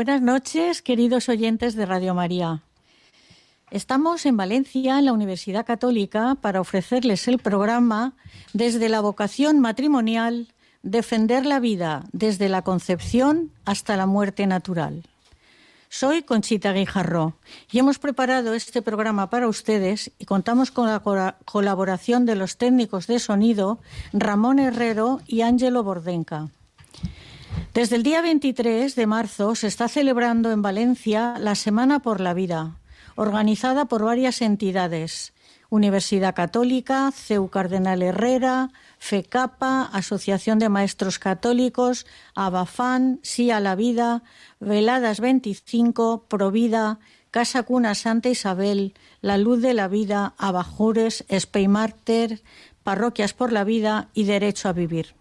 Buenas noches, queridos oyentes de Radio María. Estamos en Valencia, en la Universidad Católica, para ofrecerles el programa Desde la vocación matrimonial, defender la vida desde la concepción hasta la muerte natural. Soy Conchita Guijarro y hemos preparado este programa para ustedes y contamos con la colaboración de los técnicos de sonido Ramón Herrero y Ángelo Bordenca. Desde el día 23 de marzo se está celebrando en Valencia la Semana por la Vida, organizada por varias entidades. Universidad Católica, CEU Cardenal Herrera, FECAPA, Asociación de Maestros Católicos, Abafán, Sí a la Vida, Veladas 25, Provida, Casa Cuna Santa Isabel, La Luz de la Vida, Abajures, Speymarter, Parroquias por la Vida y Derecho a Vivir.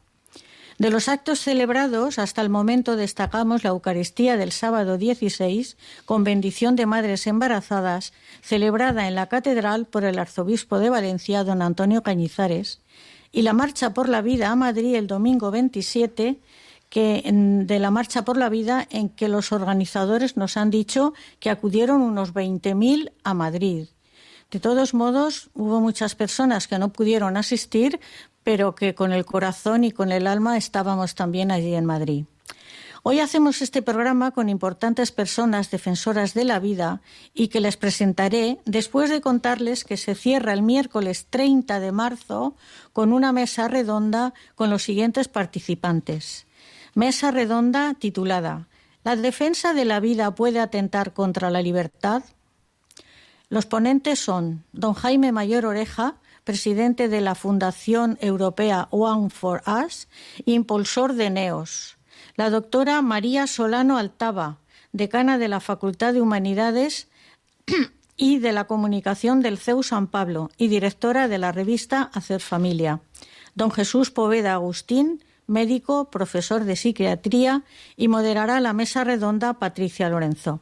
De los actos celebrados, hasta el momento destacamos la Eucaristía del sábado 16, con bendición de madres embarazadas, celebrada en la Catedral por el Arzobispo de Valencia, don Antonio Cañizares, y la Marcha por la Vida a Madrid el domingo 27, que, de la Marcha por la Vida, en que los organizadores nos han dicho que acudieron unos 20.000 a Madrid. De todos modos, hubo muchas personas que no pudieron asistir, pero que con el corazón y con el alma estábamos también allí en Madrid. Hoy hacemos este programa con importantes personas defensoras de la vida y que les presentaré después de contarles que se cierra el miércoles 30 de marzo con una mesa redonda con los siguientes participantes. Mesa redonda titulada ¿La defensa de la vida puede atentar contra la libertad? Los ponentes son don Jaime Mayor Oreja, presidente de la Fundación Europea One for Us, impulsor de NEOS. La doctora María Solano Altava, decana de la Facultad de Humanidades y de la Comunicación del CEU San Pablo y directora de la revista Hacer Familia. Don Jesús Poveda Agustín, médico, profesor de psiquiatría y moderará la mesa redonda Patricia Lorenzo.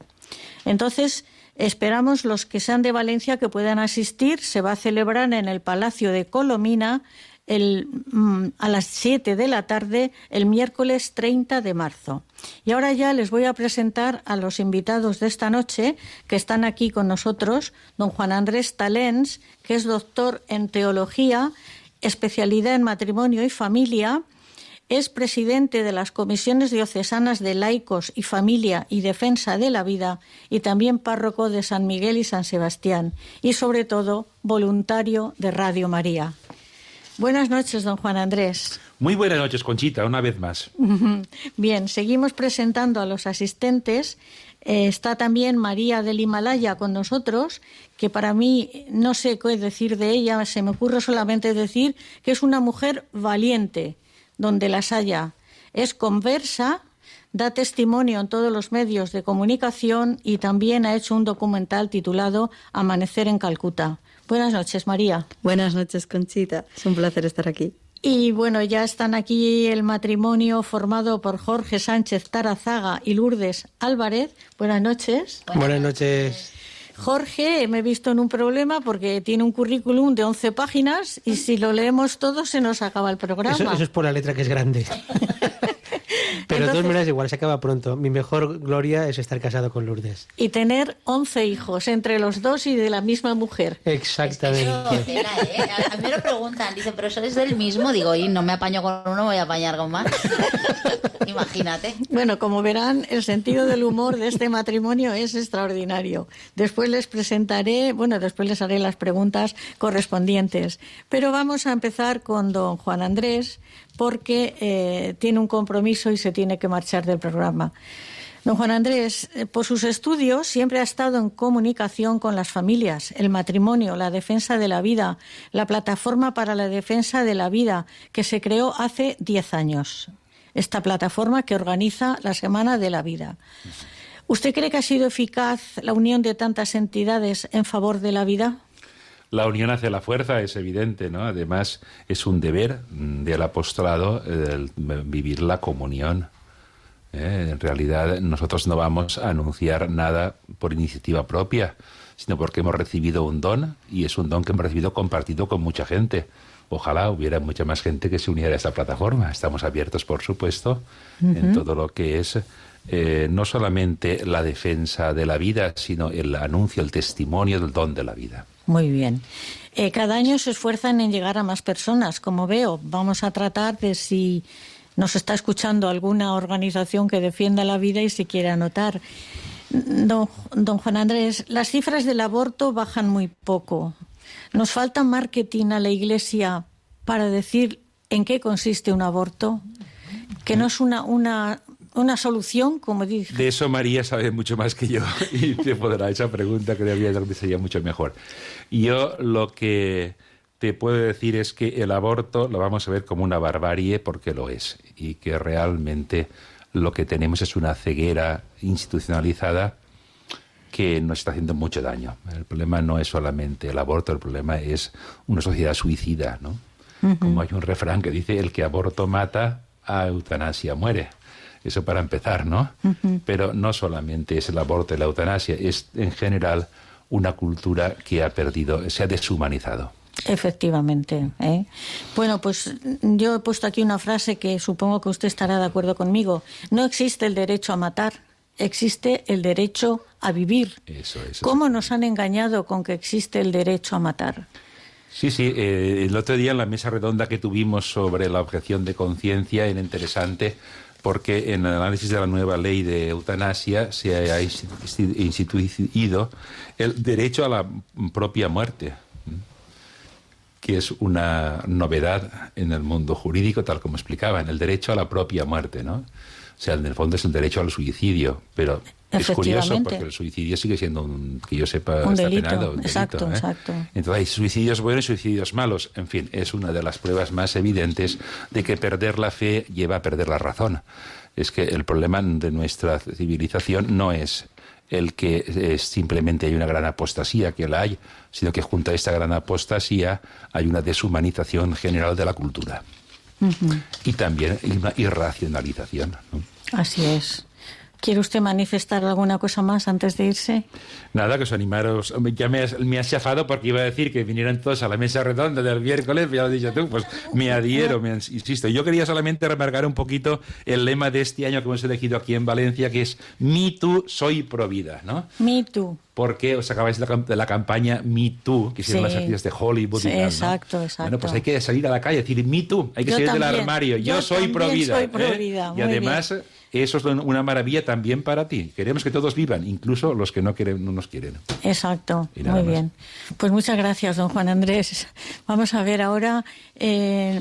Entonces, esperamos los que sean de Valencia que puedan asistir. Se va a celebrar en el Palacio de Colomina mm, a las 7 de la tarde el miércoles 30 de marzo. Y ahora ya les voy a presentar a los invitados de esta noche que están aquí con nosotros. Don Juan Andrés Talens, que es doctor en teología, especialidad en matrimonio y familia. Es presidente de las comisiones diocesanas de laicos y familia y defensa de la vida y también párroco de San Miguel y San Sebastián y sobre todo voluntario de Radio María. Buenas noches, don Juan Andrés. Muy buenas noches, Conchita, una vez más. Bien, seguimos presentando a los asistentes. Eh, está también María del Himalaya con nosotros, que para mí no sé qué decir de ella, se me ocurre solamente decir que es una mujer valiente, donde las haya. Es conversa, da testimonio en todos los medios de comunicación y también ha hecho un documental titulado Amanecer en Calcuta. Buenas noches, María. Buenas noches, Conchita. Es un placer estar aquí. Y bueno, ya están aquí el matrimonio formado por Jorge Sánchez Tarazaga y Lourdes Álvarez. Buenas noches. Buenas noches. Jorge, me he visto en un problema porque tiene un currículum de 11 páginas y si lo leemos todo se nos acaba el programa. Eso, eso es por la letra que es grande. Pero de todas maneras igual, se acaba pronto. Mi mejor gloria es estar casado con Lourdes. Y tener 11 hijos entre los dos y de la misma mujer. Exactamente. ¿eh? A mí me lo preguntan, dice, pero eso es del mismo. Digo, y no me apaño con uno, voy a apañar con más. Imagínate. Bueno, como verán, el sentido del humor de este matrimonio es extraordinario. Después les presentaré, bueno, después les haré las preguntas correspondientes. Pero vamos a empezar con don Juan Andrés, porque eh, tiene un compromiso y se tiene que marchar del programa. Don Juan Andrés, eh, por sus estudios siempre ha estado en comunicación con las familias, el matrimonio, la defensa de la vida, la plataforma para la defensa de la vida que se creó hace 10 años. Esta plataforma que organiza la Semana de la Vida. ¿Usted cree que ha sido eficaz la unión de tantas entidades en favor de la vida? La unión hacia la fuerza es evidente, ¿no? Además, es un deber del apostolado el vivir la comunión. ¿eh? En realidad, nosotros no vamos a anunciar nada por iniciativa propia, sino porque hemos recibido un don y es un don que hemos recibido compartido con mucha gente. Ojalá hubiera mucha más gente que se uniera a esta plataforma. Estamos abiertos, por supuesto, en todo lo que es eh, no solamente la defensa de la vida, sino el anuncio, el testimonio del don de la vida. Muy bien. Eh, cada año se esfuerzan en llegar a más personas, como veo. Vamos a tratar de si nos está escuchando alguna organización que defienda la vida y si quiere anotar. Don, don Juan Andrés, las cifras del aborto bajan muy poco. ¿Nos falta marketing a la Iglesia para decir en qué consiste un aborto? Que no es una, una, una solución, como dije. De eso María sabe mucho más que yo y te podrá esa pregunta que que sería mucho mejor. Yo lo que te puedo decir es que el aborto lo vamos a ver como una barbarie porque lo es y que realmente lo que tenemos es una ceguera institucionalizada que nos está haciendo mucho daño. El problema no es solamente el aborto, el problema es una sociedad suicida, ¿no? Como hay un refrán que dice el que aborto mata, a eutanasia muere. Eso para empezar, ¿no? Pero no solamente es el aborto y la eutanasia, es en general una cultura que ha perdido, se ha deshumanizado. Efectivamente. ¿eh? Bueno, pues yo he puesto aquí una frase que supongo que usted estará de acuerdo conmigo. No existe el derecho a matar, existe el derecho a vivir. Eso, eso. ¿Cómo nos han engañado con que existe el derecho a matar? Sí, sí. Eh, el otro día en la mesa redonda que tuvimos sobre la objeción de conciencia era interesante porque en el análisis de la nueva ley de eutanasia se ha instituido el derecho a la propia muerte, que es una novedad en el mundo jurídico, tal como explicaba, en el derecho a la propia muerte, ¿no? O sea, en el fondo es el derecho al suicidio, pero es curioso porque el suicidio sigue siendo, un, que yo sepa, un está delito. penado. Un exacto, delito, ¿eh? exacto. Entonces hay suicidios buenos y suicidios malos. En fin, es una de las pruebas más evidentes de que perder la fe lleva a perder la razón. Es que el problema de nuestra civilización no es el que es simplemente hay una gran apostasía, que la hay, sino que junto a esta gran apostasía hay una deshumanización general de la cultura. Y también una irracionalización. ¿no? Así es. ¿Quiere usted manifestar alguna cosa más antes de irse? Nada, que os animaros. Ya me has, me has chafado porque iba a decir que vinieran todos a la mesa redonda del miércoles, ya lo has dicho tú, pues me adhiero, me insisto. Yo quería solamente remarcar un poquito el lema de este año que hemos elegido aquí en Valencia, que es Me Too, soy pro vida, ¿no? Me too. Porque os acabáis de la, cam- de la campaña Me Too, que hicieron Sí. las actrices de Hollywood Sí, y tal, ¿no? exacto, exacto. Bueno, pues hay que salir a la calle y decir Me Too, hay que Yo salir del también, armario. Yo, yo soy pro vida. soy pro ¿eh? vida, Y muy además, eso es una maravilla también para ti. Queremos que todos vivan, incluso los que no, quieren, no nos quieren. Exacto, muy más. bien. Pues muchas gracias, don Juan Andrés. Vamos a ver ahora, eh,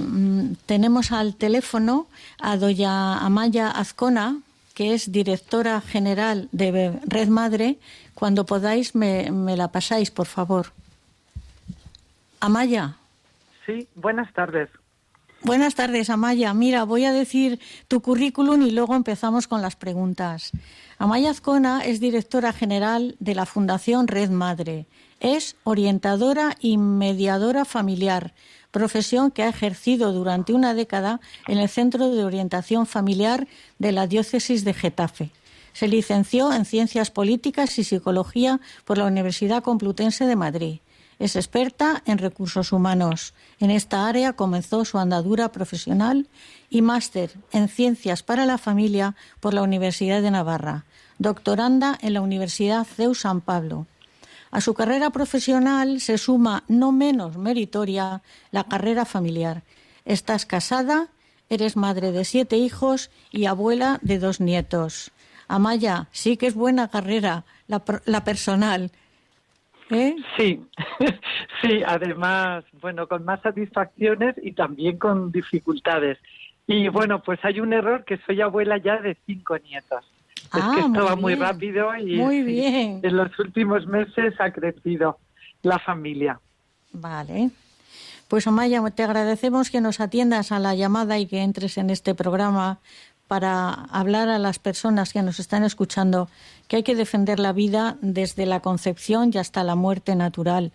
tenemos al teléfono a doña Amaya Azcona, que es directora general de Red Madre. Cuando podáis, me, me la pasáis, por favor. Amaya. Sí, buenas tardes. Buenas tardes, Amaya. Mira, voy a decir tu currículum y luego empezamos con las preguntas. Amaya Azcona es directora general de la Fundación Red Madre. Es orientadora y mediadora familiar, profesión que ha ejercido durante una década en el Centro de Orientación Familiar de la Diócesis de Getafe. Se licenció en Ciencias Políticas y Psicología por la Universidad Complutense de Madrid. Es experta en recursos humanos. En esta área comenzó su andadura profesional y máster en Ciencias para la Familia por la Universidad de Navarra, doctoranda en la Universidad CEU San Pablo. A su carrera profesional se suma, no menos meritoria, la carrera familiar. Estás casada, eres madre de siete hijos y abuela de dos nietos. Amaya, sí que es buena carrera, la, la personal. ¿Eh? Sí, sí, además, bueno, con más satisfacciones y también con dificultades. Y bueno, pues hay un error que soy abuela ya de cinco nietos. es que Ah, estaba muy muy, rápido y Muy bien. en los últimos meses ha crecido la familia. Vale. Pues Amaya, te agradecemos que nos atiendas a la llamada y que entres en este programa para hablar a las personas que nos están escuchando que hay que defender la vida desde la concepción y hasta la muerte natural.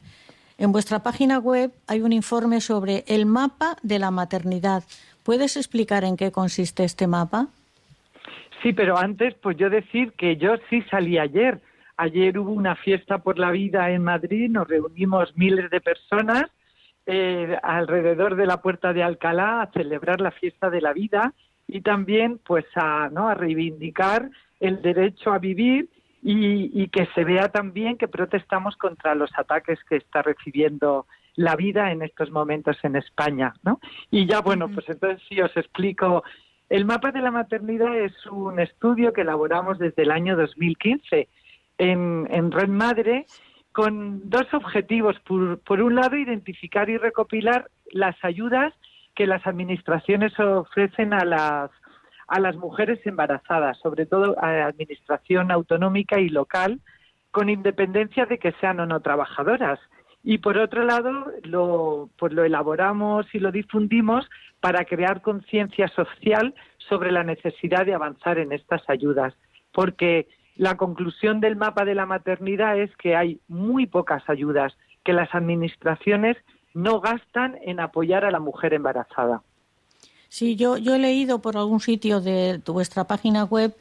En vuestra página web hay un informe sobre el mapa de la maternidad. ¿Puedes explicar en qué consiste este mapa? Sí, pero antes, pues yo decir que yo sí salí ayer. Ayer hubo una fiesta por la vida en Madrid, nos reunimos miles de personas eh, alrededor de la Puerta de Alcalá a celebrar la fiesta de la vida y también pues a, ¿no? a reivindicar el derecho a vivir y, y que se vea también que protestamos contra los ataques que está recibiendo la vida en estos momentos en España, ¿no? Y ya bueno, pues entonces sí os explico. El mapa de la maternidad es un estudio que elaboramos desde el año 2015 en, en Red Madre con dos objetivos. Por, por un lado, identificar y recopilar las ayudas que las administraciones ofrecen a las a las mujeres embarazadas, sobre todo a administración autonómica y local, con independencia de que sean o no trabajadoras. Y por otro lado, lo, pues lo elaboramos y lo difundimos para crear conciencia social sobre la necesidad de avanzar en estas ayudas, porque la conclusión del mapa de la maternidad es que hay muy pocas ayudas, que las administraciones no gastan en apoyar a la mujer embarazada. Sí, yo, yo he leído por algún sitio de vuestra página web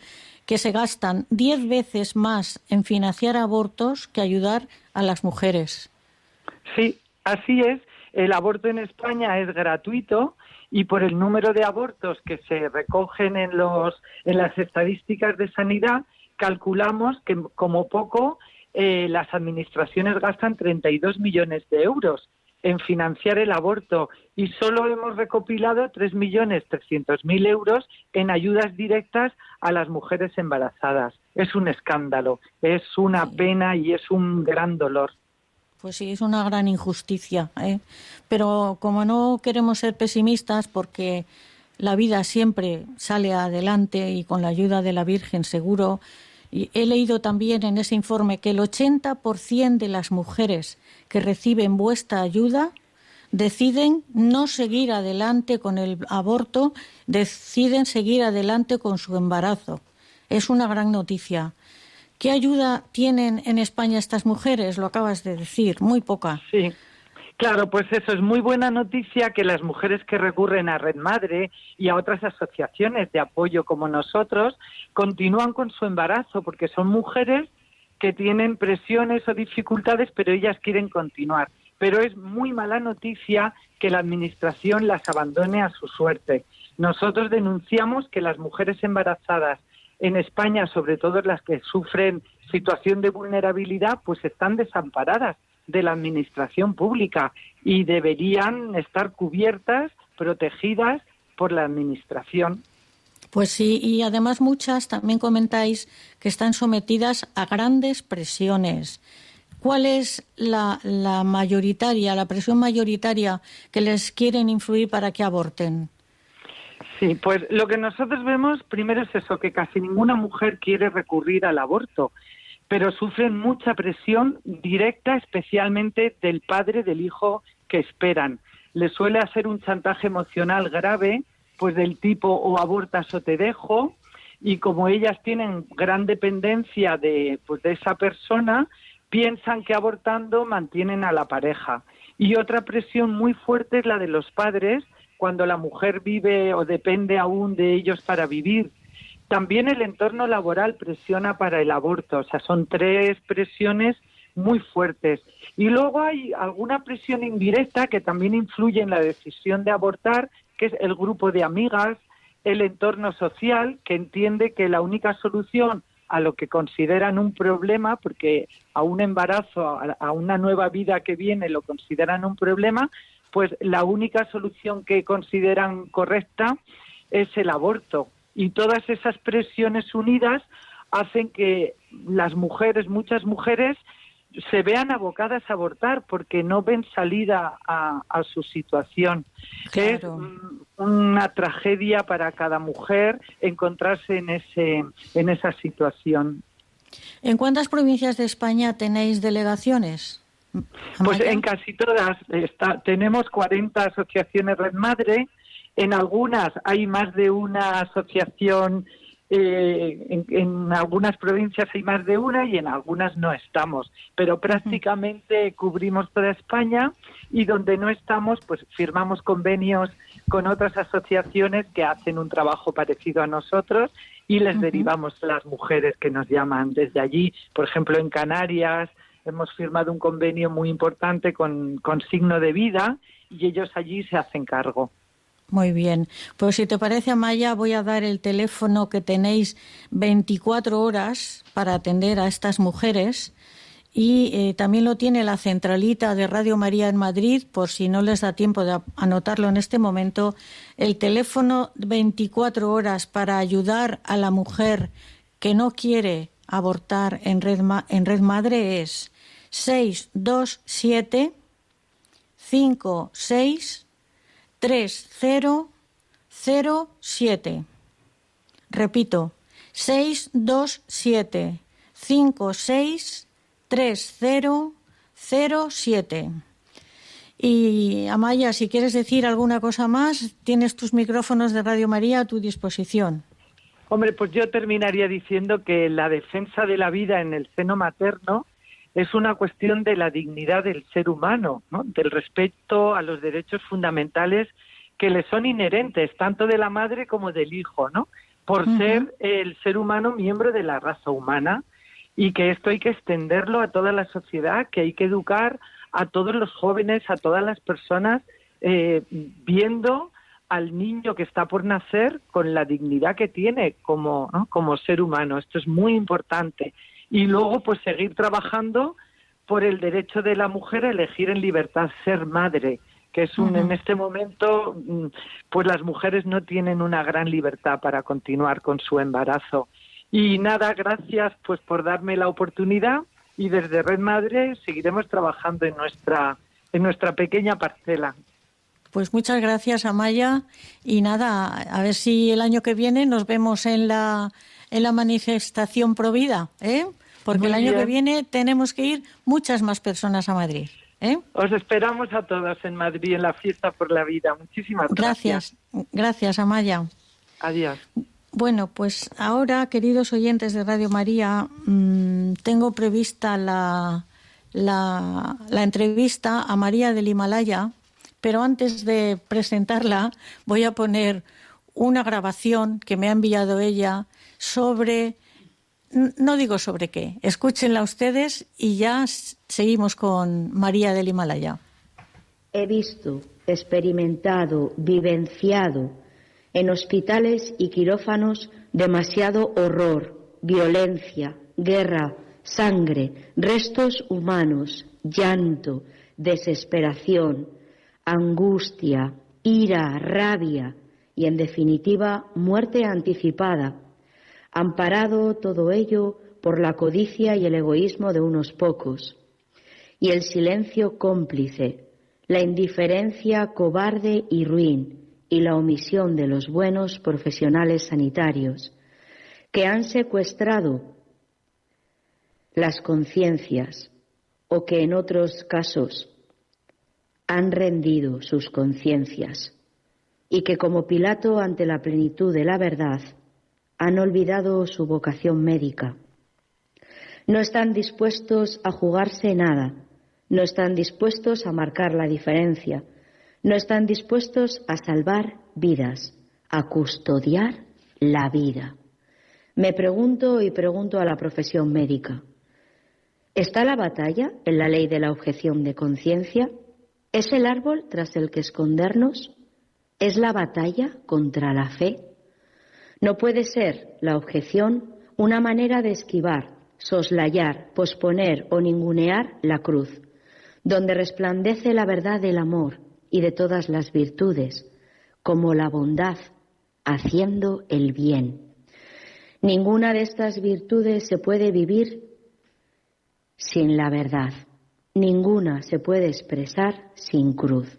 que se gastan diez veces más en financiar abortos que ayudar a las mujeres. Sí, así es. El aborto en España es gratuito y por el número de abortos que se recogen en los en las estadísticas de sanidad calculamos que como poco eh, las administraciones gastan 32 millones de euros en financiar el aborto y solo hemos recopilado 3.300.000 euros en ayudas directas a las mujeres embarazadas. Es un escándalo, es una pena y es un gran dolor. Pues sí, es una gran injusticia. ¿eh? Pero como no queremos ser pesimistas, porque la vida siempre sale adelante y con la ayuda de la Virgen seguro, he leído también en ese informe que el 80% de las mujeres que reciben vuestra ayuda deciden no seguir adelante con el aborto, deciden seguir adelante con su embarazo. Es una gran noticia. ¿Qué ayuda tienen en España estas mujeres? Lo acabas de decir, muy poca. Sí, claro, pues eso es muy buena noticia que las mujeres que recurren a Red Madre y a otras asociaciones de apoyo como nosotros continúan con su embarazo porque son mujeres que tienen presiones o dificultades, pero ellas quieren continuar. Pero es muy mala noticia que la Administración las abandone a su suerte. Nosotros denunciamos que las mujeres embarazadas en España, sobre todo las que sufren situación de vulnerabilidad, pues están desamparadas de la administración pública y deberían estar cubiertas, protegidas por la administración. Pues sí, y además muchas también comentáis que están sometidas a grandes presiones. ¿Cuál es la, la mayoritaria, la presión mayoritaria que les quieren influir para que aborten? Sí, pues lo que nosotros vemos primero es eso, que casi ninguna mujer quiere recurrir al aborto, pero sufren mucha presión directa, especialmente del padre del hijo que esperan. Les suele hacer un chantaje emocional grave, pues del tipo o abortas o te dejo, y como ellas tienen gran dependencia de, pues, de esa persona, piensan que abortando mantienen a la pareja. Y otra presión muy fuerte es la de los padres, cuando la mujer vive o depende aún de ellos para vivir. También el entorno laboral presiona para el aborto, o sea, son tres presiones muy fuertes. Y luego hay alguna presión indirecta que también influye en la decisión de abortar, que es el grupo de amigas, el entorno social, que entiende que la única solución a lo que consideran un problema, porque a un embarazo, a una nueva vida que viene lo consideran un problema, pues la única solución que consideran correcta es el aborto. Y todas esas presiones unidas hacen que las mujeres, muchas mujeres, se vean abocadas a abortar porque no ven salida a, su situación. Es una tragedia para cada mujer encontrarse en, ese, en esa situación. ¿En cuántas provincias de España tenéis delegaciones? Pues en casi todas. Está, tenemos 40 asociaciones Red Madre. En algunas hay más de una asociación eh, en, algunas provincias hay más de una y en algunas no estamos, pero prácticamente cubrimos toda España y donde no estamos, pues firmamos convenios con otras asociaciones que hacen un trabajo parecido a nosotros y les derivamos las mujeres que nos llaman desde allí. Por ejemplo, en Canarias hemos firmado un convenio muy importante con, con Signo de Vida y ellos allí se hacen cargo. Muy bien. Pues si te parece, Amaya, voy a dar el teléfono que tenéis 24 horas para atender a estas mujeres. Y eh, también lo tiene la centralita de Radio María en Madrid, por si no les da tiempo de anotarlo en este momento. El teléfono 24 horas para ayudar a la mujer que no quiere abortar en Red, en Red Madre es 627 56 3007. Repito, 627 56 3007. Y Amaya, si quieres decir alguna cosa más, tienes tus micrófonos de Radio María a tu disposición. Hombre, pues yo terminaría diciendo que la defensa de la vida en el seno materno es una cuestión de la dignidad del ser humano, del respeto a los derechos fundamentales que le son inherentes, tanto de la madre como del hijo, ¿no? Por ser el ser humano miembro de la raza humana y que esto hay que extenderlo a toda la sociedad, que hay que educar a todos los jóvenes, a todas las personas, eh, viendo al niño que está por nacer con la dignidad que tiene como, como ser humano. Esto es muy importante y luego pues seguir trabajando por el derecho de la mujer a elegir en libertad ser madre que es un en este momento mm, pues las mujeres no tienen una gran libertad para continuar con su embarazo. Y nada gracias pues por darme la oportunidad y desde Red Madre seguiremos trabajando en nuestra en nuestra pequeña parcela. Pues muchas gracias Amaya. Y nada a ver si el año que viene nos vemos en la en la manifestación Provida, ¿eh? Porque el año que viene tenemos que ir muchas más personas a Madrid. ¿eh? Os esperamos a todos en Madrid en la fiesta por la vida. Muchísimas gracias. Gracias, gracias Amaya. Adiós. Bueno, pues ahora, queridos oyentes de Radio María, mm, tengo prevista la, la, la entrevista a María del Himalaya, pero antes de presentarla voy a poner una grabación que me ha enviado ella sobre no digo sobre qué, escúchenla ustedes y ya seguimos con María del Himalaya. He visto, experimentado, vivenciado en hospitales y quirófanos demasiado horror, violencia, guerra, sangre, restos humanos, llanto, desesperación, angustia, ira, rabia y, en definitiva, muerte anticipada amparado todo ello por la codicia y el egoísmo de unos pocos, y el silencio cómplice, la indiferencia cobarde y ruin, y la omisión de los buenos profesionales sanitarios, que han secuestrado las conciencias o que en otros casos han rendido sus conciencias y que como Pilato ante la plenitud de la verdad han olvidado su vocación médica. No están dispuestos a jugarse nada, no están dispuestos a marcar la diferencia, no están dispuestos a salvar vidas, a custodiar la vida. Me pregunto y pregunto a la profesión médica, ¿Está la batalla en la ley de la objeción de conciencia? ¿Es el árbol tras el que escondernos? ¿Es la batalla contra la fe? No puede ser la objeción una manera de esquivar, soslayar, posponer o ningunear la cruz, donde resplandece la verdad del amor y de todas las virtudes, como la bondad, haciendo el bien. Ninguna de estas virtudes se puede vivir sin la verdad. Ninguna se puede expresar sin cruz.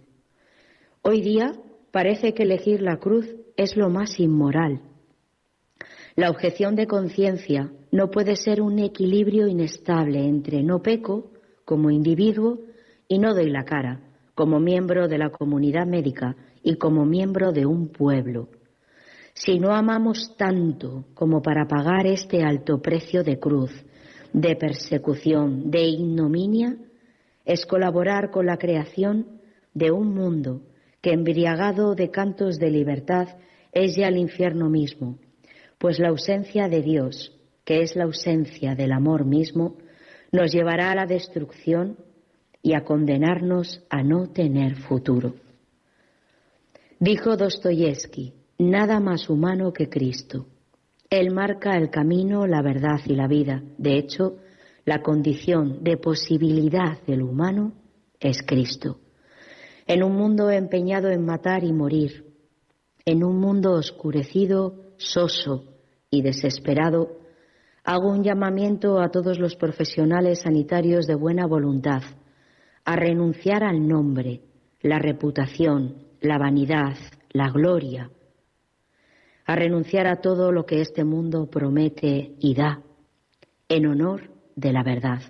Hoy día parece que elegir la cruz es lo más inmoral. La objeción de conciencia no puede ser un equilibrio inestable entre no peco como individuo y no doy la cara como miembro de la comunidad médica y como miembro de un pueblo. Si no amamos tanto como para pagar este alto precio de cruz, de persecución, de ignominia, es colaborar con la creación de un mundo que embriagado de cantos de libertad es ya el infierno mismo, pues la ausencia de Dios, que es la ausencia del amor mismo, nos llevará a la destrucción y a condenarnos a no tener futuro. Dijo Dostoyevsky, nada más humano que Cristo. Él marca el camino, la verdad y la vida. De hecho, la condición de posibilidad del humano es Cristo. En un mundo empeñado en matar y morir, en un mundo oscurecido, soso y desesperado, hago un llamamiento a todos los profesionales sanitarios de buena voluntad a renunciar al nombre, la reputación, la vanidad, la gloria, a renunciar a todo lo que este mundo promete y da, en honor de la verdad,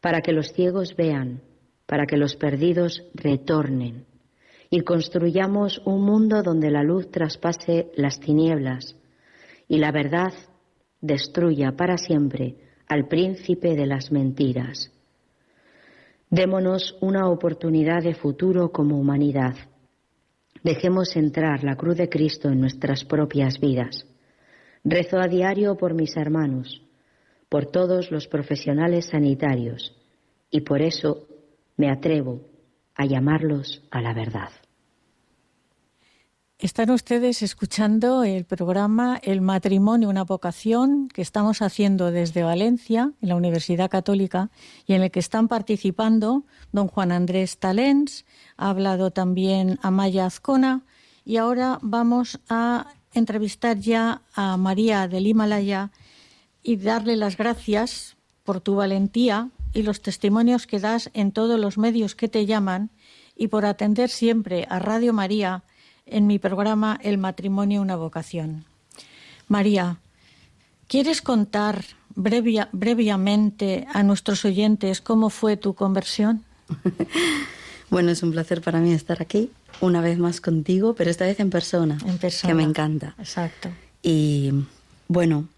para que los ciegos vean, para que los perdidos retornen y construyamos un mundo donde la luz traspase las tinieblas y la verdad destruya para siempre al príncipe de las mentiras. Démonos una oportunidad de futuro como humanidad. Dejemos entrar la cruz de Cristo en nuestras propias vidas. Rezo a diario por mis hermanos, por todos los profesionales sanitarios, y por eso me atrevo a llamarlos a la verdad. Están ustedes escuchando el programa El matrimonio, una vocación que estamos haciendo desde Valencia, en la Universidad Católica, y en el que están participando don Juan Andrés Talens, ha hablado también Amaya Azcona, y ahora vamos a entrevistar ya a María del Himalaya y darle las gracias por tu valentía y los testimonios que das en todos los medios que te llaman y por atender siempre a Radio María en mi programa El matrimonio, una vocación. María, ¿quieres contar brevemente a nuestros oyentes cómo fue tu conversión? bueno, es un placer para mí estar aquí una vez más contigo, pero esta vez en persona. En persona. Que me encanta. Exacto. Y bueno,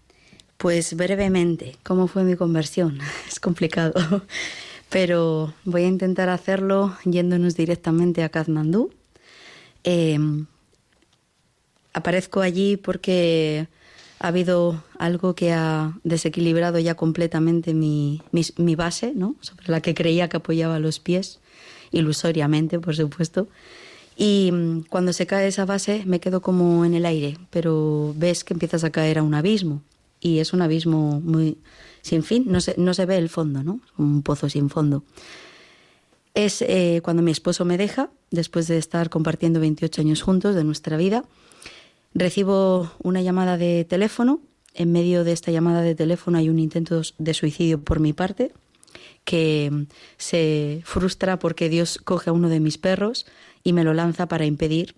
pues brevemente, ¿cómo fue mi conversión? Es complicado, pero voy a intentar hacerlo yéndonos directamente a Kathmandú Em, aparezco allí porque ha habido algo que ha desequilibrado ya completamente mi, base, ¿no? sobre la que creía que apoyaba los pies, ilusoriamente, por supuesto. Y mm, cuando se cae esa base me quedo como en el aire, pero ves que empiezas a caer a un abismo. Y es un abismo muy sin fin, no se, no se ve el fondo, ¿no? Un pozo sin fondo es eh, cuando mi esposo me deja, después de estar compartiendo 28 años juntos de nuestra vida. Recibo una llamada de teléfono. En medio de esta llamada de teléfono hay un intento de suicidio por mi parte, que se frustra porque Dios coge a uno de mis perros y me lo lanza para impedir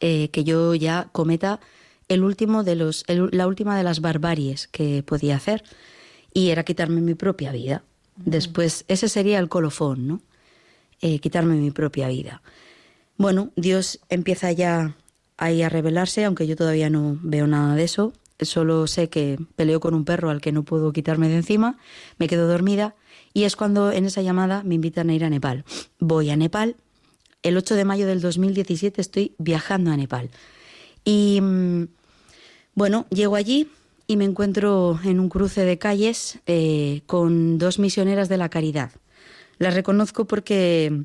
eh, que yo ya cometa el último de los, la última de las barbaries que podía hacer, y era quitarme mi propia vida. Después, ese sería el colofón, ¿no? Eh, quitarme mi propia vida. Bueno, Dios empieza ya ahí a revelarse, aunque yo todavía no veo nada de eso. Solo sé que peleo con un perro al que no puedo quitarme de encima, me quedo dormida y es cuando en esa llamada me invitan a ir a Nepal. Voy a Nepal. El 8 de mayo del 2017 estoy viajando a Nepal. Y mm, bueno, llego allí y me encuentro en un cruce de calles eh, con dos misioneras de la caridad. Las reconozco porque,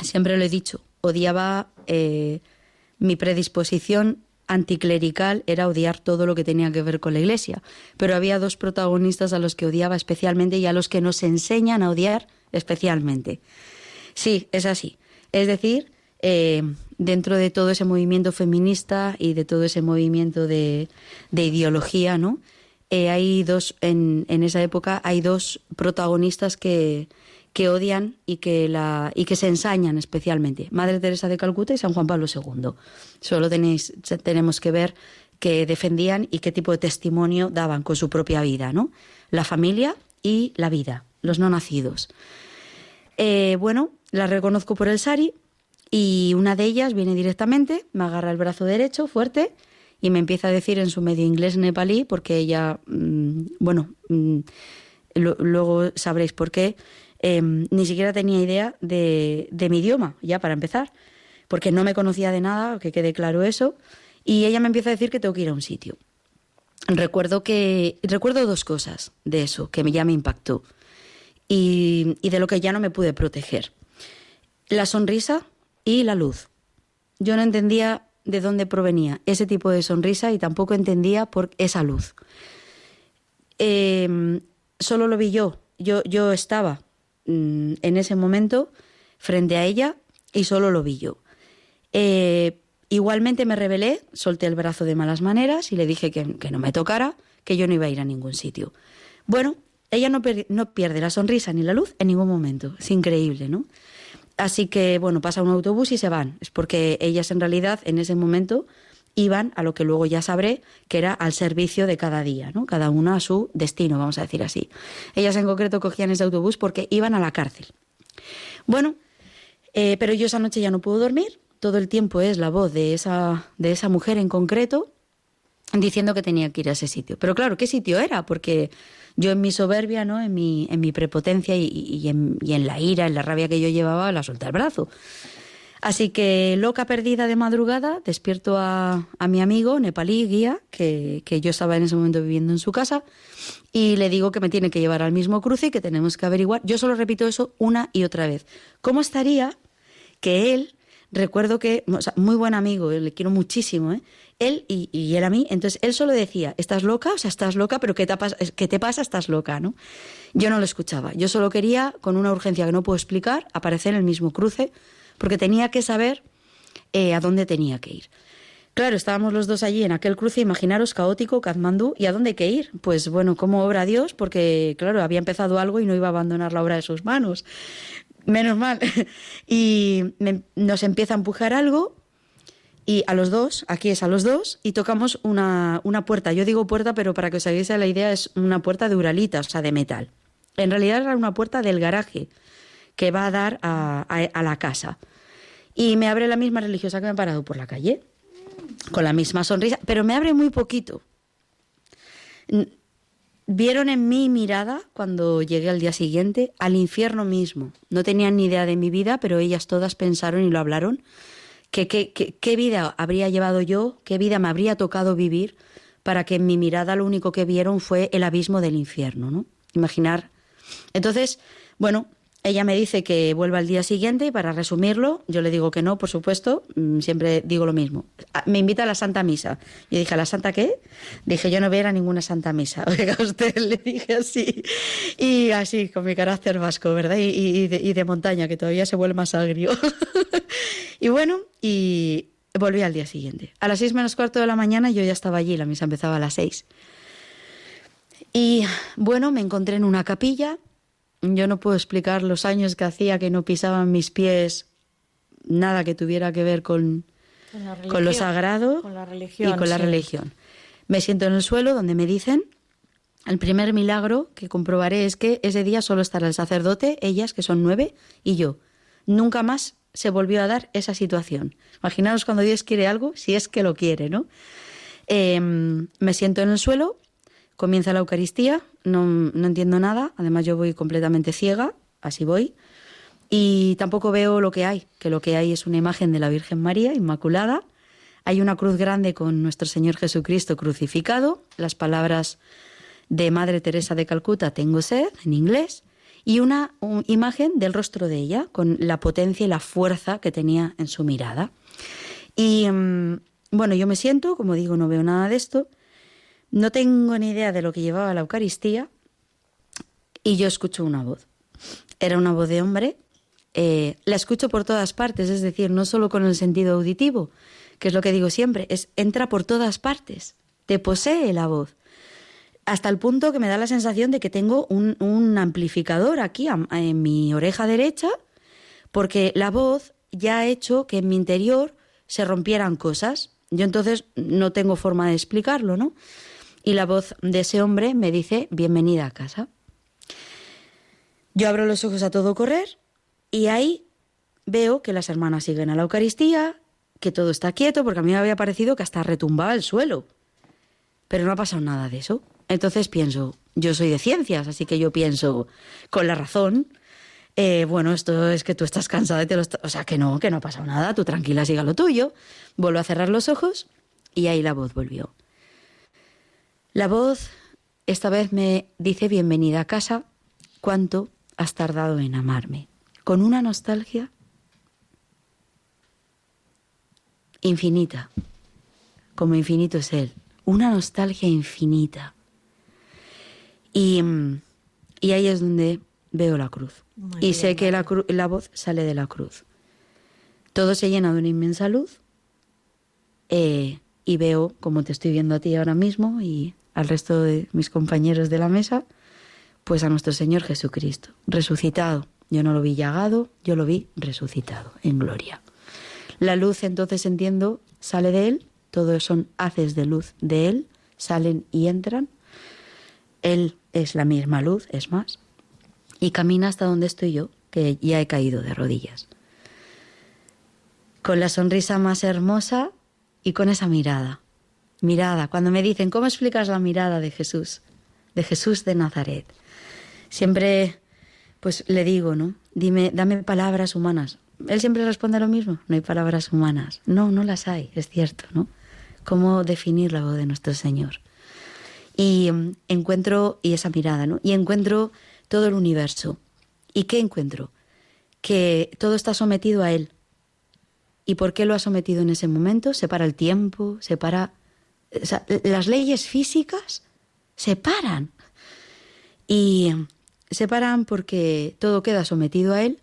siempre lo he dicho, odiaba eh, mi predisposición anticlerical era odiar todo lo que tenía que ver con la Iglesia. Pero había dos protagonistas a los que odiaba especialmente y a los que nos enseñan a odiar especialmente. Sí, es así. Es decir, eh, dentro de todo ese movimiento feminista y de todo ese movimiento de, ideología, ¿no? Eh, hay dos, en, en, esa época, hay dos protagonistas que, que odian y que, la, y que se ensañan especialmente. Madre Teresa de Calcuta y San Juan Pablo II. Solo tenéis, tenemos que ver qué defendían y qué tipo de testimonio daban con su propia vida, ¿no? La familia y la vida, los no nacidos. Eh, bueno, la reconozco por el sari y una de ellas viene directamente, me agarra el brazo derecho fuerte y me empieza a decir en su medio inglés nepalí, porque ella, mm, bueno, mm, luego sabréis por qué, Em, ni siquiera tenía idea de, mi idioma, ya para empezar, porque no me conocía de nada, que quede claro eso, y ella me empieza a decir que tengo que ir a un sitio. Recuerdo que recuerdo dos cosas de eso que ya me impactó y, y de lo que ya no me pude proteger. La sonrisa y la luz. Yo no entendía de dónde provenía ese tipo de sonrisa y tampoco entendía por esa luz. Em, solo lo vi yo. Yo, yo estaba Mm, en ese momento frente a ella y solo lo vi yo. Eh, igualmente me rebelé, solté el brazo de malas maneras y le dije que, no me tocara, que yo no iba a ir a ningún sitio. Bueno, ella no, no pierde la sonrisa ni la luz en ningún momento. Es increíble, ¿no? Así que, bueno, pasa un autobús y se van. Es porque ellas en realidad en ese momento iban a lo que luego ya sabré que era al servicio de cada día, ¿no? Cada una a su destino, vamos a decir así. Ellas en concreto cogían ese autobús porque iban a la cárcel. Bueno, eh, pero yo esa noche ya no puedo dormir. Todo el tiempo es la voz de esa, de esa mujer en concreto diciendo que tenía que ir a ese sitio. Pero claro, ¿qué sitio era? Porque yo en mi soberbia, ¿no? en, mi, en mi prepotencia y, en, y en la ira, en la rabia que yo llevaba, la solté el brazo. Así que, loca perdida de madrugada, despierto a, mi amigo nepalí, guía, que, yo estaba en ese momento viviendo en su casa, y le digo que me tiene que llevar al mismo cruce y que tenemos que averiguar. Yo solo repito eso una y otra vez. ¿Cómo estaría que él, recuerdo que, muy buen amigo, le quiero muchísimo, ¿eh? él y, y, él a mí, entonces él solo decía, ¿estás loca? O sea, estás loca, pero ¿qué te, ¿qué te pasa? Estás loca, ¿no? Yo no lo escuchaba. Yo solo quería, con una urgencia que no puedo explicar, aparecer en el mismo cruce porque tenía que saber eh, a dónde tenía que ir. Claro, estábamos los dos allí en aquel cruce, imaginaros, caótico, Kathmandú, ¿y a dónde hay que ir? Pues bueno, como obra Dios, porque claro, había empezado algo y no iba a abandonar la obra de sus manos. Menos mal. y nos empieza a empujar algo y a los dos, aquí es a los dos, y tocamos una, una puerta. Yo digo puerta, pero para que os hagáis la idea, es una puerta de uralita, o sea, de metal. En realidad era una puerta del garaje que va a dar a la casa. Y me abre la misma religiosa que me ha parado por la calle, con la misma sonrisa, pero me abre muy poquito. Vieron en mi mirada, cuando llegué al día siguiente, al infierno mismo. No tenían ni idea de mi vida, pero ellas todas pensaron y lo hablaron. Que, qué vida habría llevado yo, qué vida me habría tocado vivir para que en mi mirada lo único que vieron fue el abismo del infierno, ¿no? Imaginar. Entonces, bueno, ella me dice que vuelva al día siguiente y para resumirlo, yo le digo que no, por supuesto, mm, siempre digo lo mismo. Me invita a la Santa Misa. Yo dije, ¿a la Santa qué? Dije, yo no voy a ir a ninguna Santa Misa. Oiga, usted le dije así. Y así, con mi carácter vasco, ¿verdad? Y, de, montaña, que todavía se vuelve más agrio. y bueno, y volví al día siguiente. A las seis menos cuarto de la mañana yo ya estaba allí, la misa empezaba a las seis. Y bueno, me encontré en una capilla yo no puedo explicar los años que hacía que no pisaban mis pies nada que tuviera que ver con, con, lo sagrado y con la religión. Me siento en el suelo donde me dicen, el primer milagro que comprobaré es que ese día solo estará el sacerdote, ellas, que son nueve, y yo. Nunca más se volvió a dar esa situación. Imaginaos cuando Dios quiere algo, si es que lo quiere, ¿no? Em, me siento en el suelo Comienza la Eucaristía, no, no entiendo nada, además yo voy completamente ciega, así voy, y tampoco veo lo que hay, que lo que hay es una imagen de la Virgen María Inmaculada, Hay una cruz grande con nuestro Señor Jesucristo crucificado, las palabras de Madre Teresa de Calcuta, tengo sed, en inglés, y una un- imagen del rostro de ella, con la potencia y la fuerza que tenía en su mirada. Y mm, bueno, yo me siento, como digo, no veo nada de esto, no tengo ni idea de lo que llevaba la Eucaristía, y yo escucho una voz. Era una voz de hombre, eh, la escucho por todas partes, es decir, no solo con el sentido auditivo, que es lo que digo siempre, es entra por todas partes, te posee la voz hasta el punto que me da la sensación de que tengo un, un amplificador aquí en mi oreja derecha, porque la voz ya ha hecho que en mi interior se rompieran cosas. Yo entonces no tengo forma de explicarlo, ¿no? Y la voz de ese hombre me dice, bienvenida a casa. Yo abro los ojos a todo correr y ahí veo que las hermanas siguen a la Eucaristía, que todo está quieto, porque a mí me había parecido que hasta retumbaba el suelo. Pero no ha pasado nada de eso. Entonces pienso, yo soy de ciencias, así que yo pienso, con la razón, eh, bueno, esto es que tú estás cansada y te lo O sea, que no, que no ha pasado nada, tú tranquila, siga lo tuyo. Vuelvo a cerrar los ojos y ahí la voz volvió. La voz esta vez me dice bienvenida a casa, cuánto has tardado en amarme, con una nostalgia infinita, como infinito es Él, una nostalgia infinita. Y, y ahí es donde veo la cruz. Muy y bien, sé que la, cru- la voz sale de la cruz. Todo se llena de una inmensa luz eh, y veo, como te estoy viendo a ti ahora mismo y al resto de mis compañeros de la mesa, pues a nuestro Señor Jesucristo, resucitado. Yo no lo vi llagado, yo lo vi resucitado en gloria. La luz entonces entiendo sale de Él, todos son haces de luz de Él, salen y entran. Él es la misma luz, es más, y camina hasta donde estoy yo, que ya he caído de rodillas. Con la sonrisa más hermosa y con esa mirada. Mirada, cuando me dicen, ¿cómo explicas la mirada de Jesús? De Jesús de Nazaret. Siempre, pues le digo, ¿no? Dime, dame palabras humanas. Él siempre responde lo mismo, no hay palabras humanas. No, no las hay, es cierto, ¿no? ¿Cómo definir la voz de nuestro Señor? Y mm, encuentro, y esa mirada, ¿no? Y encuentro todo el universo. ¿Y qué encuentro? Que todo está sometido a Él. ¿Y por qué lo ha sometido en ese momento? Separa el tiempo, separa... o sea, las leyes físicas se paran. Y se paran porque todo queda sometido a Él,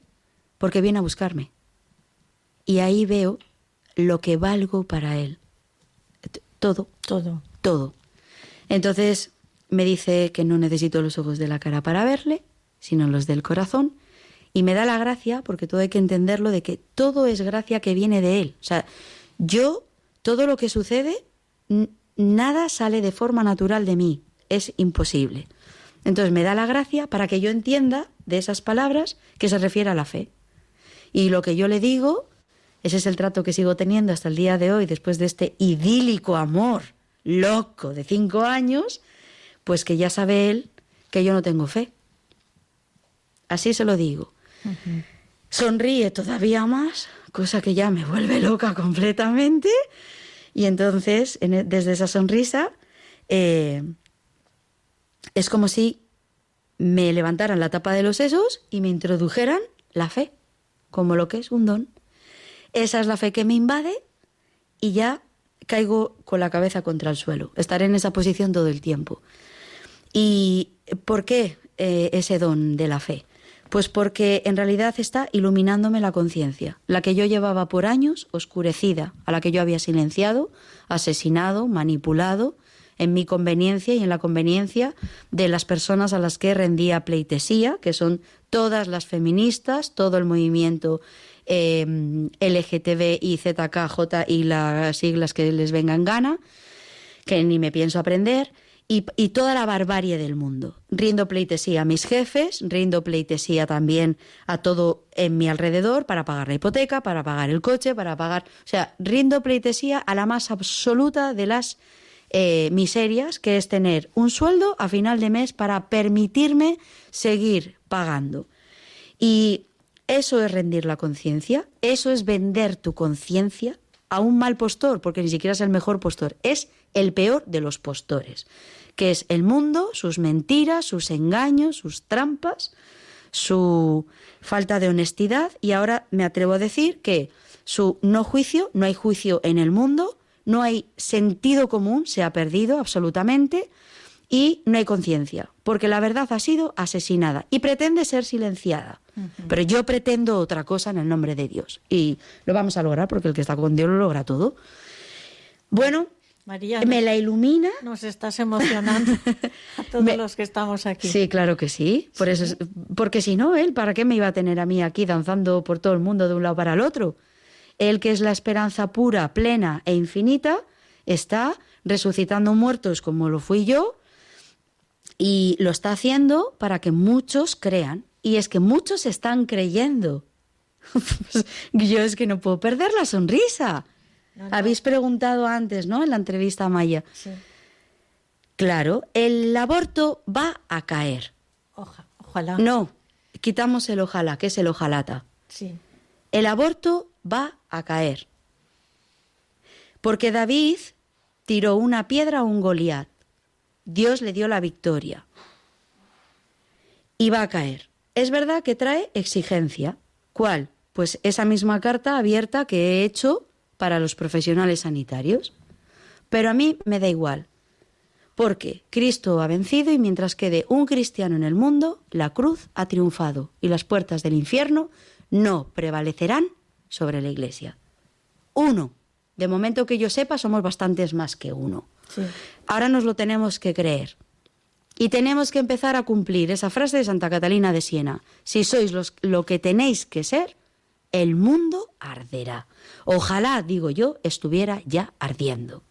porque viene a buscarme. Y ahí veo lo que valgo para Él. Todo, Todo. todo. Entonces me dice que no necesito los ojos de la cara para verle, sino los del corazón. Y me da la gracia, porque todo hay que entenderlo, de que todo es gracia que viene de Él. O sea, yo, todo lo que sucede, nada sale de forma natural de mí. Es imposible. Entonces me da la gracia para que yo entienda de esas palabras que se refiere a la fe. Y lo que yo le digo, ese es el trato que sigo teniendo hasta el día de hoy, después de este idílico amor loco de cinco años, pues que ya sabe él que yo no tengo fe. Así se lo digo. Sonríe todavía más, cosa que ya me vuelve loca completamente. Y entonces, en e- desde esa sonrisa, eh, es como si me levantaran la tapa de los sesos y me introdujeran la fe, como lo que es un don. Esa es la fe que me invade y ya caigo con la cabeza contra el suelo. Estaré en esa posición todo el tiempo. ¿Y por qué eh, ese don de la fe? Pues porque en realidad está iluminándome la conciencia, la que yo llevaba por años oscurecida, a la que yo había silenciado, asesinado, manipulado, en mi conveniencia y en la conveniencia de las personas a las que rendía pleitesía, que son todas las feministas, todo el movimiento eh, LGTB y ZKJ y las siglas que les vengan gana, que ni me pienso aprender, y, toda la barbarie del mundo. Rindo pleitesía a mis jefes, rindo pleitesía también a todo en mi alrededor para pagar la hipoteca, para pagar el coche, para pagar... O sea, rindo pleitesía a la más absoluta de las eh, miserias, que es tener un sueldo a final de mes para permitirme seguir pagando. Y eso es rendir la conciencia, eso es vender tu conciencia, a un mal postor, porque ni siquiera es el mejor postor, es el peor de los postores, que es el mundo, sus mentiras, sus engaños, sus trampas, su falta de honestidad y ahora me atrevo a decir que su no juicio, no hay juicio en el mundo, no hay sentido común, se ha perdido absolutamente y no hay conciencia, porque la verdad ha sido asesinada y pretende ser silenciada. Pero yo pretendo otra cosa en el nombre de Dios y lo vamos a lograr porque el que está con Dios lo logra todo. Bueno, María, me nos- la ilumina. Nos estás emocionando a todos Me- los que estamos aquí. Sí, claro que sí. Por eso es- porque si no, él, ¿para qué me iba a tener a mí aquí danzando por todo el mundo de un lado para el otro? Él, que es la esperanza pura, plena e infinita, está resucitando muertos como lo fui yo y lo está haciendo para que muchos crean. Y es que muchos están creyendo. Pues, yo es que no puedo perder la sonrisa. No, no. Habéis preguntado antes, ¿no? En la entrevista a Maya. Sí. Claro, el aborto va a caer. Oja- ojalá. No, quitamos el ojalá, que es el ojalata. Sí. El aborto va a caer. Porque David tiró una piedra a un Goliat. Dios le dio la victoria. Y va a caer. Es verdad que trae exigencia. ¿Cuál? Pues esa misma carta abierta que he hecho para los profesionales sanitarios. Pero a mí me da igual. Porque Cristo ha vencido y mientras quede un cristiano en el mundo, la cruz ha triunfado y las puertas del infierno no prevalecerán sobre la Iglesia. Uno. De momento que yo sepa, somos bastantes más que uno. Sí. Ahora nos lo tenemos que creer. Y tenemos que empezar a cumplir esa frase de Santa Catalina de Siena. Si sois los- lo que tenéis que ser, el mundo arderá. Ojalá, digo yo, estuviera ya ardiendo.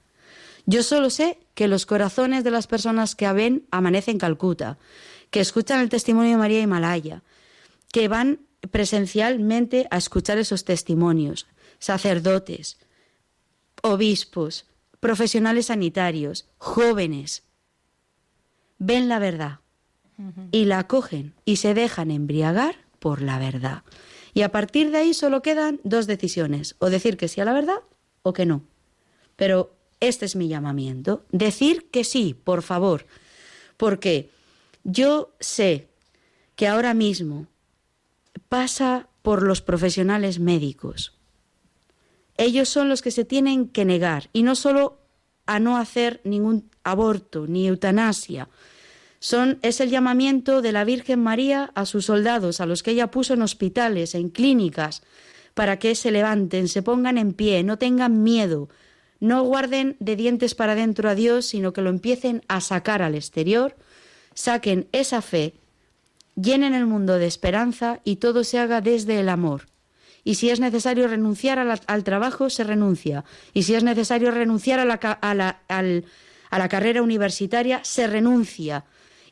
Yo solo sé que los corazones de las personas que ven amanece en Calcuta, que escuchan el testimonio de María Himalaya, que van presencialmente a escuchar esos testimonios, sacerdotes, obispos, profesionales sanitarios, jóvenes, ven la verdad y la acogen y se dejan embriagar por la verdad. Y a partir de ahí solo quedan dos decisiones, o decir que sí a la verdad o que no. Pero este es mi llamamiento, decir que sí, por favor, porque yo sé que ahora mismo pasa por los profesionales médicos. Ellos son los que se tienen que negar, y no solo a no hacer ningún aborto ni eutanasia. Es el llamamiento de la Virgen María a sus soldados, a los que ella puso en hospitales, en clínicas, para que se levanten, se pongan en pie, no tengan miedo, no guarden de dientes para adentro a Dios, sino que lo empiecen a sacar al exterior, saquen esa fe, llenen el mundo de esperanza y todo se haga desde el amor. Y si es necesario renunciar al trabajo, se renuncia. Y si es necesario renunciar a la, a la- al- a la carrera universitaria, se renuncia.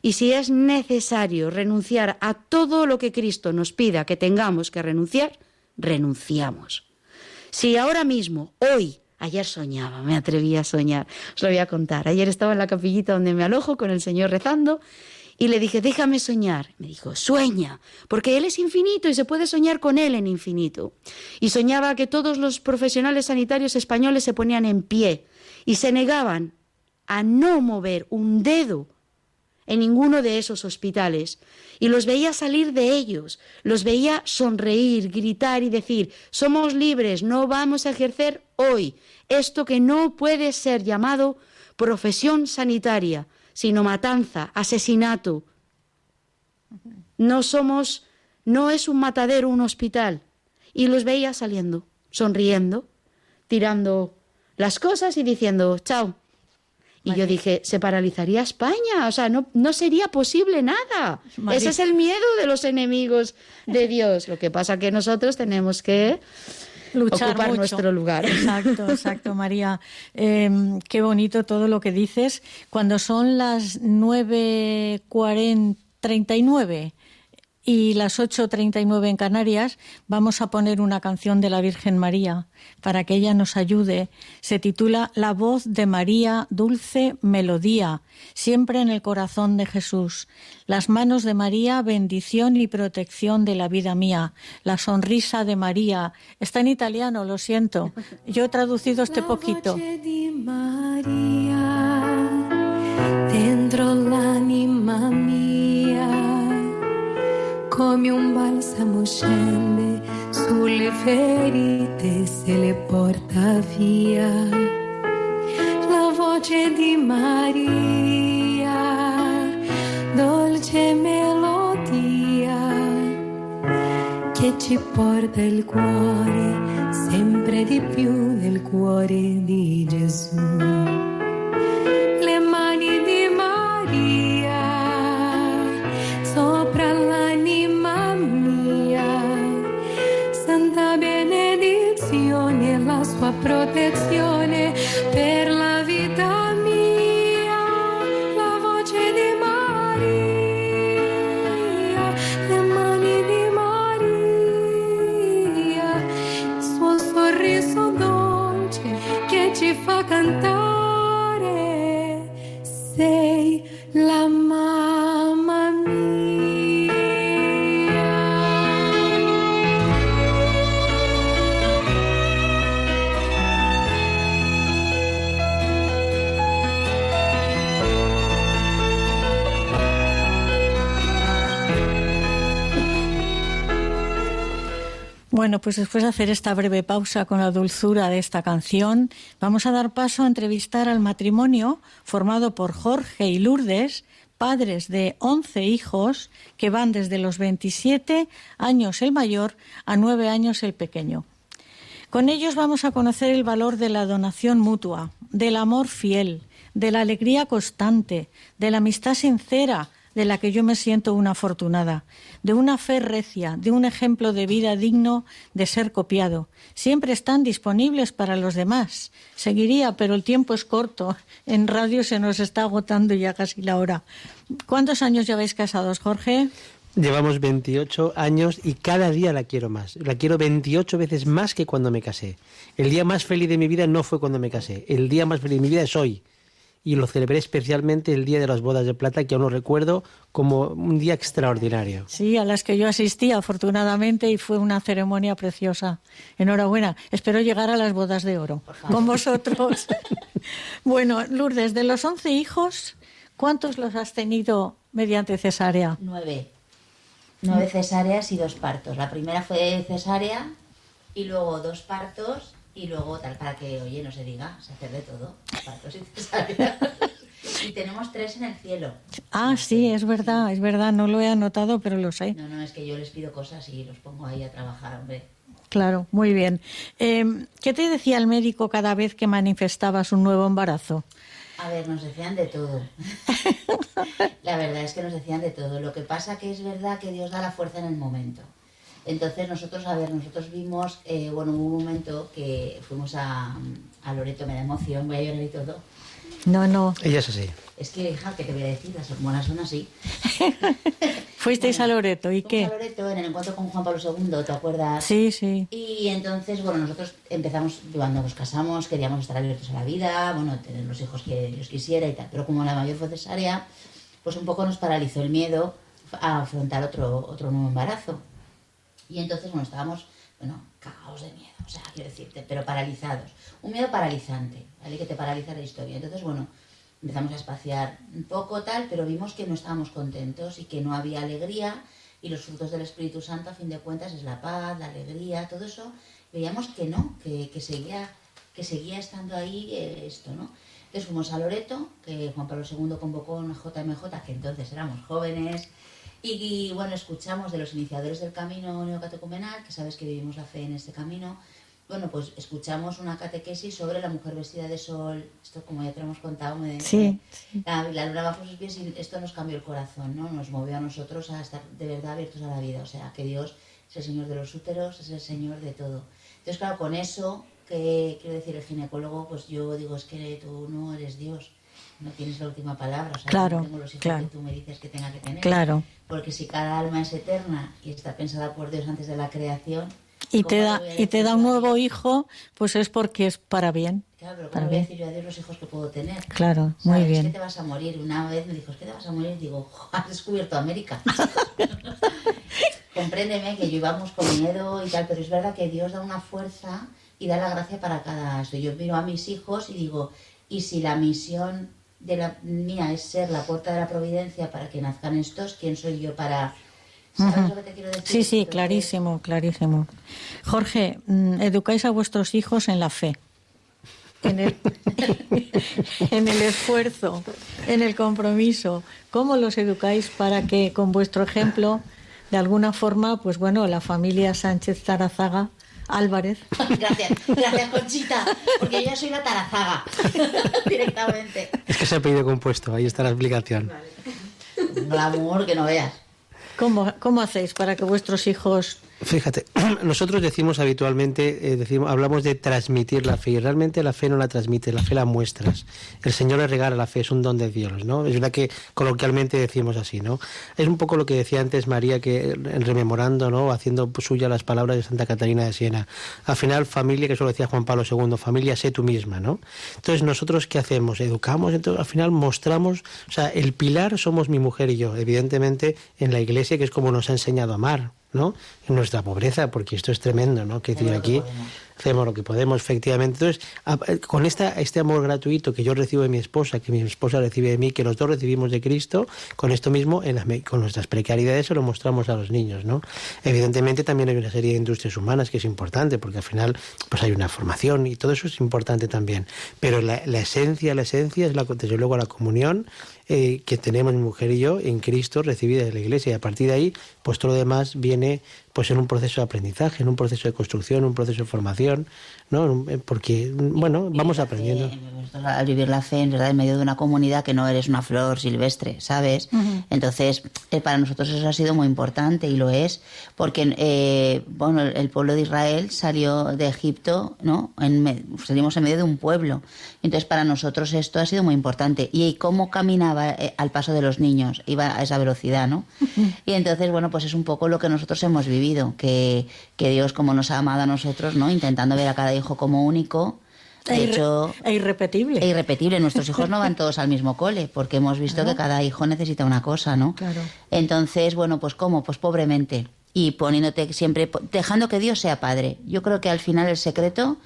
Y si es necesario renunciar a todo lo que Cristo nos pida que tengamos que renunciar, renunciamos. Si ahora mismo, hoy, ayer soñaba, me atreví a soñar, os lo voy a contar. Ayer estaba en la capillita donde me alojo con el Señor rezando y le dije, déjame soñar. Me dijo, sueña, porque Él es infinito y se puede soñar con Él en infinito. Y soñaba que todos los profesionales sanitarios españoles se ponían en pie y se negaban a no mover un dedo en ninguno de esos hospitales y los veía salir de ellos, los veía sonreír, gritar y decir, somos libres, no vamos a ejercer hoy esto que no puede ser llamado profesión sanitaria, sino matanza, asesinato. No somos, no es un matadero, un hospital. Y los veía saliendo, sonriendo, tirando las cosas y diciendo, chao, y yo dije, se paralizaría España, o sea, no, no sería posible nada. Ese es el miedo de los enemigos de Dios. Lo que pasa que nosotros tenemos que luchar ocupar mucho. nuestro lugar. Exacto, exacto, María. Eh, qué bonito todo lo que dices. Cuando son las 9.39 y las 8.39 en Canarias, vamos a poner una canción de la Virgen María para que ella nos ayude. Se titula La voz de María, dulce melodía, siempre en el corazón de Jesús. Las manos de María, bendición y protección de la vida mía. La sonrisa de María. Está en italiano, lo siento. Yo he traducido este poquito. dentro l'anima mia come un balsamo scende sulle ferite se le porta via. La voce di Maria, dolce melodia, che ci porta il cuore sempre di più nel cuore di Gesù. Le mani it's you. Bueno, pues después de hacer esta breve pausa con la dulzura de esta canción, vamos a dar paso a entrevistar al matrimonio formado por Jorge y Lourdes, padres de 11 hijos que van desde los 27 años el mayor a 9 años el pequeño. Con ellos vamos a conocer el valor de la donación mutua, del amor fiel, de la alegría constante, de la amistad sincera, de la que yo me siento una afortunada, de una fe recia, de un ejemplo de vida digno de ser copiado. Siempre están disponibles para los demás. Seguiría, pero el tiempo es corto. En radio se nos está agotando ya casi la hora. ¿Cuántos años lleváis casados, Jorge? Llevamos 28 años y cada día la quiero más. La quiero 28 veces más que cuando me casé. El día más feliz de mi vida no fue cuando me casé. El día más feliz de mi vida es hoy. Y lo celebré especialmente el día de las bodas de plata, que aún lo recuerdo como un día extraordinario. Sí, a las que yo asistí afortunadamente y fue una ceremonia preciosa. Enhorabuena. Espero llegar a las bodas de oro con vosotros. bueno, Lourdes, de los 11 hijos, ¿cuántos los has tenido mediante cesárea? Nueve. Nueve cesáreas y dos partos. La primera fue cesárea y luego dos partos y luego tal para que, oye, no se diga, se hace de todo. Y tenemos tres en el cielo. Ah, sí, es verdad, es verdad. No lo he anotado, pero lo sé. No, no, es que yo les pido cosas y los pongo ahí a trabajar, hombre. Claro, muy bien. Eh, ¿Qué te decía el médico cada vez que manifestabas un nuevo embarazo? A ver, nos decían de todo. la verdad es que nos decían de todo. Lo que pasa que es verdad que Dios da la fuerza en el momento. Entonces nosotros, a ver, nosotros vimos, eh, bueno, hubo un momento que fuimos a, a Loreto, me da emoción, voy a llorar y todo. No, no. Ella es así. Es que, hija, ¿qué te voy a decir? Las hormonas son así. Fuisteis a Loreto, ¿y Fuimos qué? a Loreto en el encuentro con Juan Pablo II, ¿te acuerdas? Sí, sí. Y entonces, bueno, nosotros empezamos, cuando nos casamos, queríamos estar abiertos a la vida, bueno, tener los hijos que Dios quisiera y tal. Pero como la mayor fue cesárea, pues un poco nos paralizó el miedo a afrontar otro, otro nuevo embarazo. Y entonces, bueno, estábamos, bueno, cagados de miedo, o sea, quiero decirte, pero paralizados. Un miedo paralizante, ¿vale? Que te paraliza la historia. Entonces, bueno, empezamos a espaciar un poco tal, pero vimos que no estábamos contentos y que no había alegría y los frutos del Espíritu Santo, a fin de cuentas, es la paz, la alegría, todo eso. Veíamos que no, que, que seguía, que seguía estando ahí eh, esto, ¿no? Entonces fuimos a Loreto, que Juan Pablo II convocó una JMJ, que entonces éramos jóvenes, y, y, bueno, escuchamos de los iniciadores del camino neocatecumenal, que sabes que vivimos la fe en este camino. Bueno, pues escuchamos una catequesis sobre la mujer vestida de sol. Esto, como ya te lo hemos contado, me, Sí, La, la luna bajo sus pies y esto nos cambió el corazón, ¿no? Nos movió a nosotros a estar de verdad abiertos a la vida. O sea, que Dios es el Señor de los úteros, es el Señor de todo. Entonces, claro, con eso, que quiero decir el ginecólogo, pues yo digo, es que tú no eres Dios. No tienes la última palabra. O sea, Claro, no tengo los hijos claro. que tú me dices que tenga que tener. Claro. Porque si cada alma es eterna y está pensada por Dios antes de la creación. Y ¿cómo te da, a y te un a nuevo hijo, pues es porque es para bien. Claro, pero Para ¿cómo le voy a bien. decir yo a Dios los hijos que puedo tener? Claro, muy bien. Es que te vas a morir. Una vez me dijo, es que te vas a morir. Digo, "Jo, has descubierto América. Compréndeme que yo íbamos con miedo y tal, pero es verdad que Dios da una fuerza y da la gracia para cada esto. Yo miro a mis hijos y digo, ¿y si la misión de la mía es ser la puerta de la providencia para que nazcan estos? ¿Quién soy yo para...? ¿Sabes lo que te quiero decir? Sí, sí, Entonces, clarísimo, clarísimo. Jorge, mm, educáis a vuestros hijos en la fe, en el, en el esfuerzo, en el compromiso. ¿Cómo los educáis para que con vuestro ejemplo, de alguna forma, pues bueno, la familia Sánchez Tarazaga Álvarez, Gracias, gracias Conchita, porque yo ya soy la tarazaga directamente. Es que se ha pedido compuesto, ahí está la explicación. Un glamour que no veas. ¿cómo, cómo hacéis para que vuestros hijos... Fíjate, nosotros decimos habitualmente, eh, decimos, hablamos de transmitir la fe y realmente la fe no la transmite, la fe la muestras. El Señor le regala la fe, es un don de Dios, ¿no? Es verdad que coloquialmente decimos así, ¿no? Es un poco lo que decía antes María, que eh, rememorando, ¿no? Haciendo suya las palabras de Santa Catarina de Siena. Al final, familia, que eso lo decía Juan Pablo II, familia, sé tú misma, ¿no? Entonces, nosotros, ¿qué hacemos? Educamos, entonces, al final mostramos, o sea, el pilar somos mi mujer y yo, evidentemente, en la iglesia, que es como nos ha enseñado a amar, ¿no? En nuestra pobreza, porque esto es tremendo, ¿no? Que decir aquí hacemos lo que podemos, efectivamente. Entonces, eh, con esta, este amor gratuito que yo recibo de mi esposa, que mi esposa recibe de mí, que los dos recibimos de Cristo, con esto mismo, en las con nuestras precariedades, se lo mostramos a los niños, ¿no? Evidentemente también hay una serie de industrias humanas que es importante, porque al final pues hay una formación y todo eso es importante también. Pero la, la esencia, la esencia es la, desde luego la comunión eh, que tenemos mi mujer y yo en Cristo recibida de la Iglesia. Y a partir de ahí, pues todo lo demás viene pues en un proceso de aprendizaje, en un proceso de construcción, en un proceso de formación, ¿no? En un- eh, Porque, bueno, vamos aprendiendo. Al vivir la fe, en verdad, en medio de una comunidad que no eres una flor silvestre, ¿sabes? Entonces, eh, para nosotros eso ha sido muy importante y lo es, porque, eh, bueno, el, pueblo de Israel salió de Egipto, ¿no? En me- salimos en medio de un pueblo. Entonces, para nosotros esto ha sido muy importante. Y cómo caminaba eh, al paso de los niños, iba a esa velocidad, ¿no? Y entonces, bueno, pues es un poco lo que nosotros hemos vivido, que, que Dios, como nos ha amado a nosotros, ¿no? Intentando ver a cada hijo como único. De E hecho, e irrepetible. e irrepetible. Nuestros hijos no van todos al mismo cole, porque hemos visto que cada hijo necesita una cosa, ¿no? Claro. Entonces, bueno, pues ¿cómo? Pues pobremente. Y poniéndote siempre, dejando que Dios sea padre. Yo creo que al final el secreto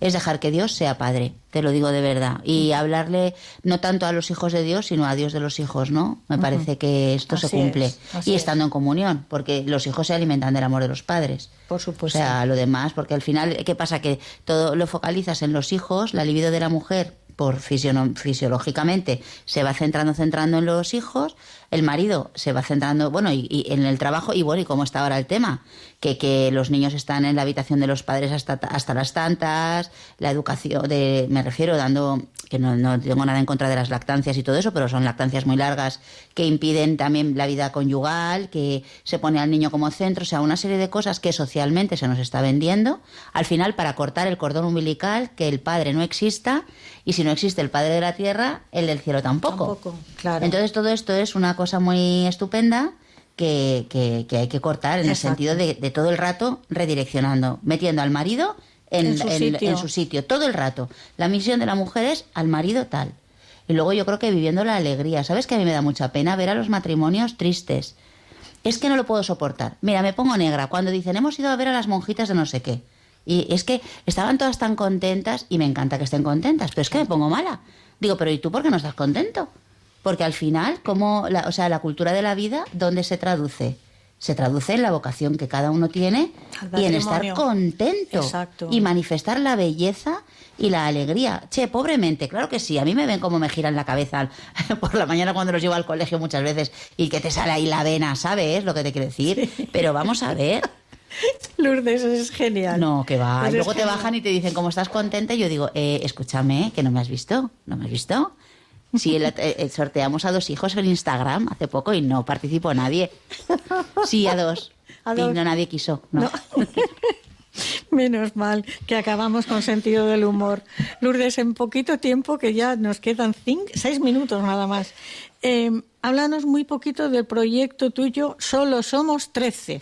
es dejar que Dios sea padre, te lo digo de verdad. Y hablarle no tanto a los hijos de Dios, sino a Dios de los hijos, ¿no? Me parece que esto se cumple. es, y es. estando en comunión, porque los hijos se alimentan del amor de los padres. Por O supuesto. sea, lo demás, porque al final, ¿qué pasa? Que todo lo focalizas en los hijos, la libido de la mujer, por fisiológicamente, se va centrando, centrando en los hijos, el marido se va centrando, bueno, y, y en el trabajo, y bueno, y cómo está ahora el tema, que, que los niños están en la habitación de los padres hasta, hasta las tantas, la educación, de, me refiero dando, que no, no tengo nada en contra de las lactancias y todo eso, pero son lactancias muy largas que impiden también la vida conyugal, que se pone al niño como centro, o sea, una serie de cosas que socialmente se nos está vendiendo, al final para cortar el cordón umbilical, que el padre no exista, y si no existe el padre de la tierra, el del cielo tampoco. Tampoco, claro. Entonces todo esto es una cosa muy estupenda que, que- que hay que cortar en el sentido de, de todo el rato redireccionando, metiendo al marido en, En su en su sitio, todo el rato. La misión de la mujer es al marido tal. Y luego yo creo que viviendo la alegría. ¿Sabes que a mí me da mucha pena ver a los matrimonios tristes? Es que no lo puedo soportar. Mira, me pongo negra cuando dicen hemos ido a ver a las monjitas de no sé qué. Y es que estaban todas tan contentas y me encanta que estén contentas, pero es que me pongo mala. Digo, pero ¿y tú por qué no estás contento? Porque al final, como la, o sea, la cultura de la vida, ¿dónde se traduce? Se traduce en la vocación que cada uno tiene y en estar contento Exacto. y manifestar la belleza y la alegría. Che, pobremente, claro que sí. A mí me ven como me giran la cabeza por la mañana cuando los llevo al colegio muchas veces y que te sale ahí la vena, ¿sabes lo que te quiero decir? Pero vamos a ver. Lourdes, es genial. No, que va. Y luego te genial. bajan y te dicen, ¿cómo estás contenta? Y yo digo, eh, escúchame, que no me has visto. ¿No me has visto? Sí, el- eh, eh, sorteamos a dos hijos en Instagram hace poco y no participó nadie. Sí, a dos. A Y no nadie quiso. No. Menos mal que acabamos con sentido del humor. Lourdes, en poquito tiempo, que ya nos quedan cinco, seis minutos nada más. Eh, háblanos muy poquito del proyecto tuyo, Solo Somos 13.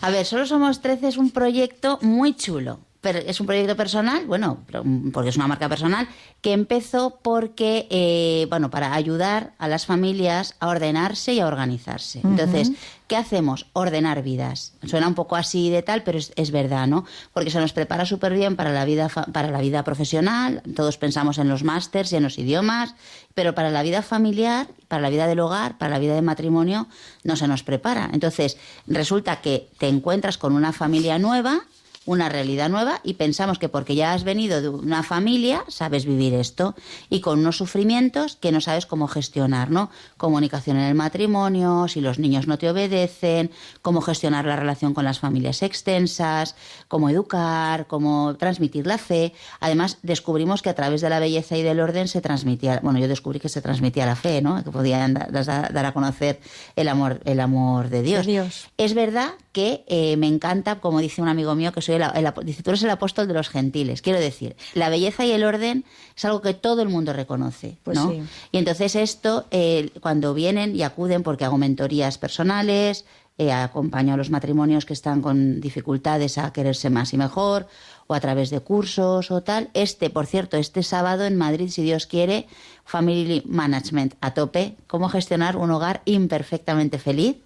A ver, Solo Somos 13 es un proyecto muy chulo. Pero es un proyecto personal, bueno, pero- porque es una marca personal, que empezó porque, eh, bueno, para ayudar a las familias a ordenarse y a organizarse. Entonces, ¿qué hacemos? Ordenar vidas. Suena un poco así de tal, pero es, es verdad, ¿no? Porque se nos prepara súper bien para la vida fa- para la vida profesional. Todos pensamos en los másters y en los idiomas, pero para la vida familiar, para la vida del hogar, para la vida de matrimonio, no se nos prepara. Entonces, resulta que te encuentras con una familia nueva una realidad nueva y pensamos que porque ya has venido de una familia sabes vivir esto y con unos sufrimientos que no sabes cómo gestionar, ¿no? Comunicación en el matrimonio, si los niños no te obedecen, cómo gestionar la relación con las familias extensas, cómo educar, cómo transmitir la fe. Además, descubrimos que a través de la belleza y del orden se transmitía, bueno, yo descubrí que se transmitía la fe, ¿no? Que podían da- da- dar a conocer el amor, el amor de Dios. De Dios. Es verdad que eh, me encanta, como dice un amigo mío, que soy el, el dice, tú eres el apóstol de los gentiles. Quiero decir, la belleza y el orden es algo que todo el mundo reconoce, Pues ¿no? sí. Y entonces esto, eh, cuando vienen y acuden, porque hago mentorías personales, eh, acompaño a los matrimonios que están con dificultades a quererse más y mejor, o a través de cursos o tal. Este, por cierto, este sábado en Madrid, si Dios quiere, Family Management a tope, cómo gestionar un hogar imperfectamente feliz.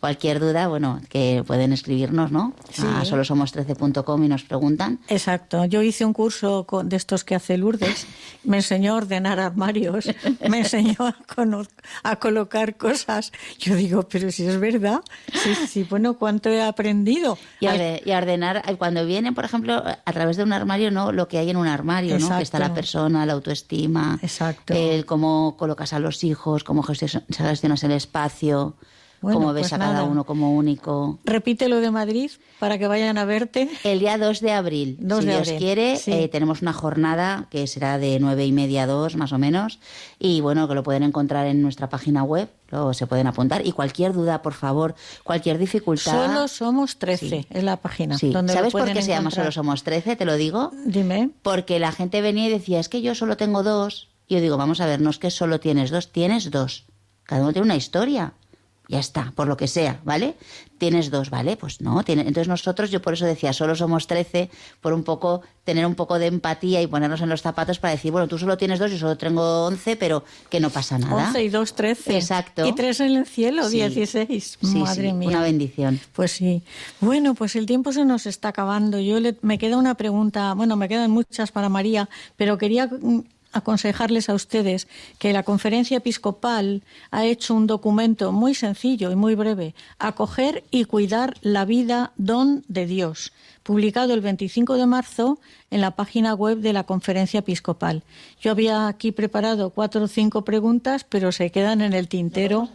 Cualquier duda, bueno, que pueden escribirnos, ¿no? Sí. A solosomos13.com y nos preguntan. Exacto. Yo hice un curso de estos que hace Lourdes. Me enseñó a ordenar armarios, me enseñó a, a colocar cosas. Yo digo, pero si es verdad, sí, sí, bueno, ¿cuánto he aprendido? Y, y a ordenar, eh, cuando vienen, por ejemplo, a través de un armario, ¿no? Lo que hay en un armario, ¿no? Que está la persona, la autoestima, Exacto. el cómo colocas a los hijos, cómo gestionas el espacio, Bueno, cómo ves pues a cada nada. uno como único. Repite lo de Madrid para que vayan a verte. El día 2 de abril, 2 si de Dios abril, quiere, sí. eh, tenemos una jornada que será de nueve y media a 2 más o menos. Y bueno, que lo pueden encontrar en nuestra página web, luego se pueden apuntar. Y cualquier duda, por favor, cualquier dificultad. Solo somos 13, es la página. Sí. donde lo ¿Sabes por qué se llama. Solo Somos 13? Te lo digo. Dime. Porque la gente venía y decía, es que yo solo tengo dos. Y yo digo, vamos a ver, no es que solo tienes dos, tienes dos. Cada uno tiene una historia. Ya está, por lo que sea, ¿vale? Tienes dos, ¿vale? Pues no. Tiene... Entonces nosotros, yo por eso decía, solo somos 13, por un poco, tener un poco de empatía y ponernos en los zapatos para decir, bueno, tú solo tienes dos, yo solo tengo 11, pero que no pasa nada. 11 y 2, 13. Exacto. Y 3 en el cielo, Sí. 16. Sí, Madre sí, mía. una bendición. Pues sí. Bueno, pues el tiempo se nos está acabando. Yo le- me queda una pregunta, bueno, me quedan muchas para María, pero quería mm, aconsejarles a ustedes que la conferencia episcopal ha hecho un documento muy sencillo y muy breve, Acoger y cuidar la vida don de Dios, publicado el 25 de marzo en la página web de la conferencia episcopal. Yo había aquí preparado cuatro o cinco preguntas, pero se quedan en el tintero.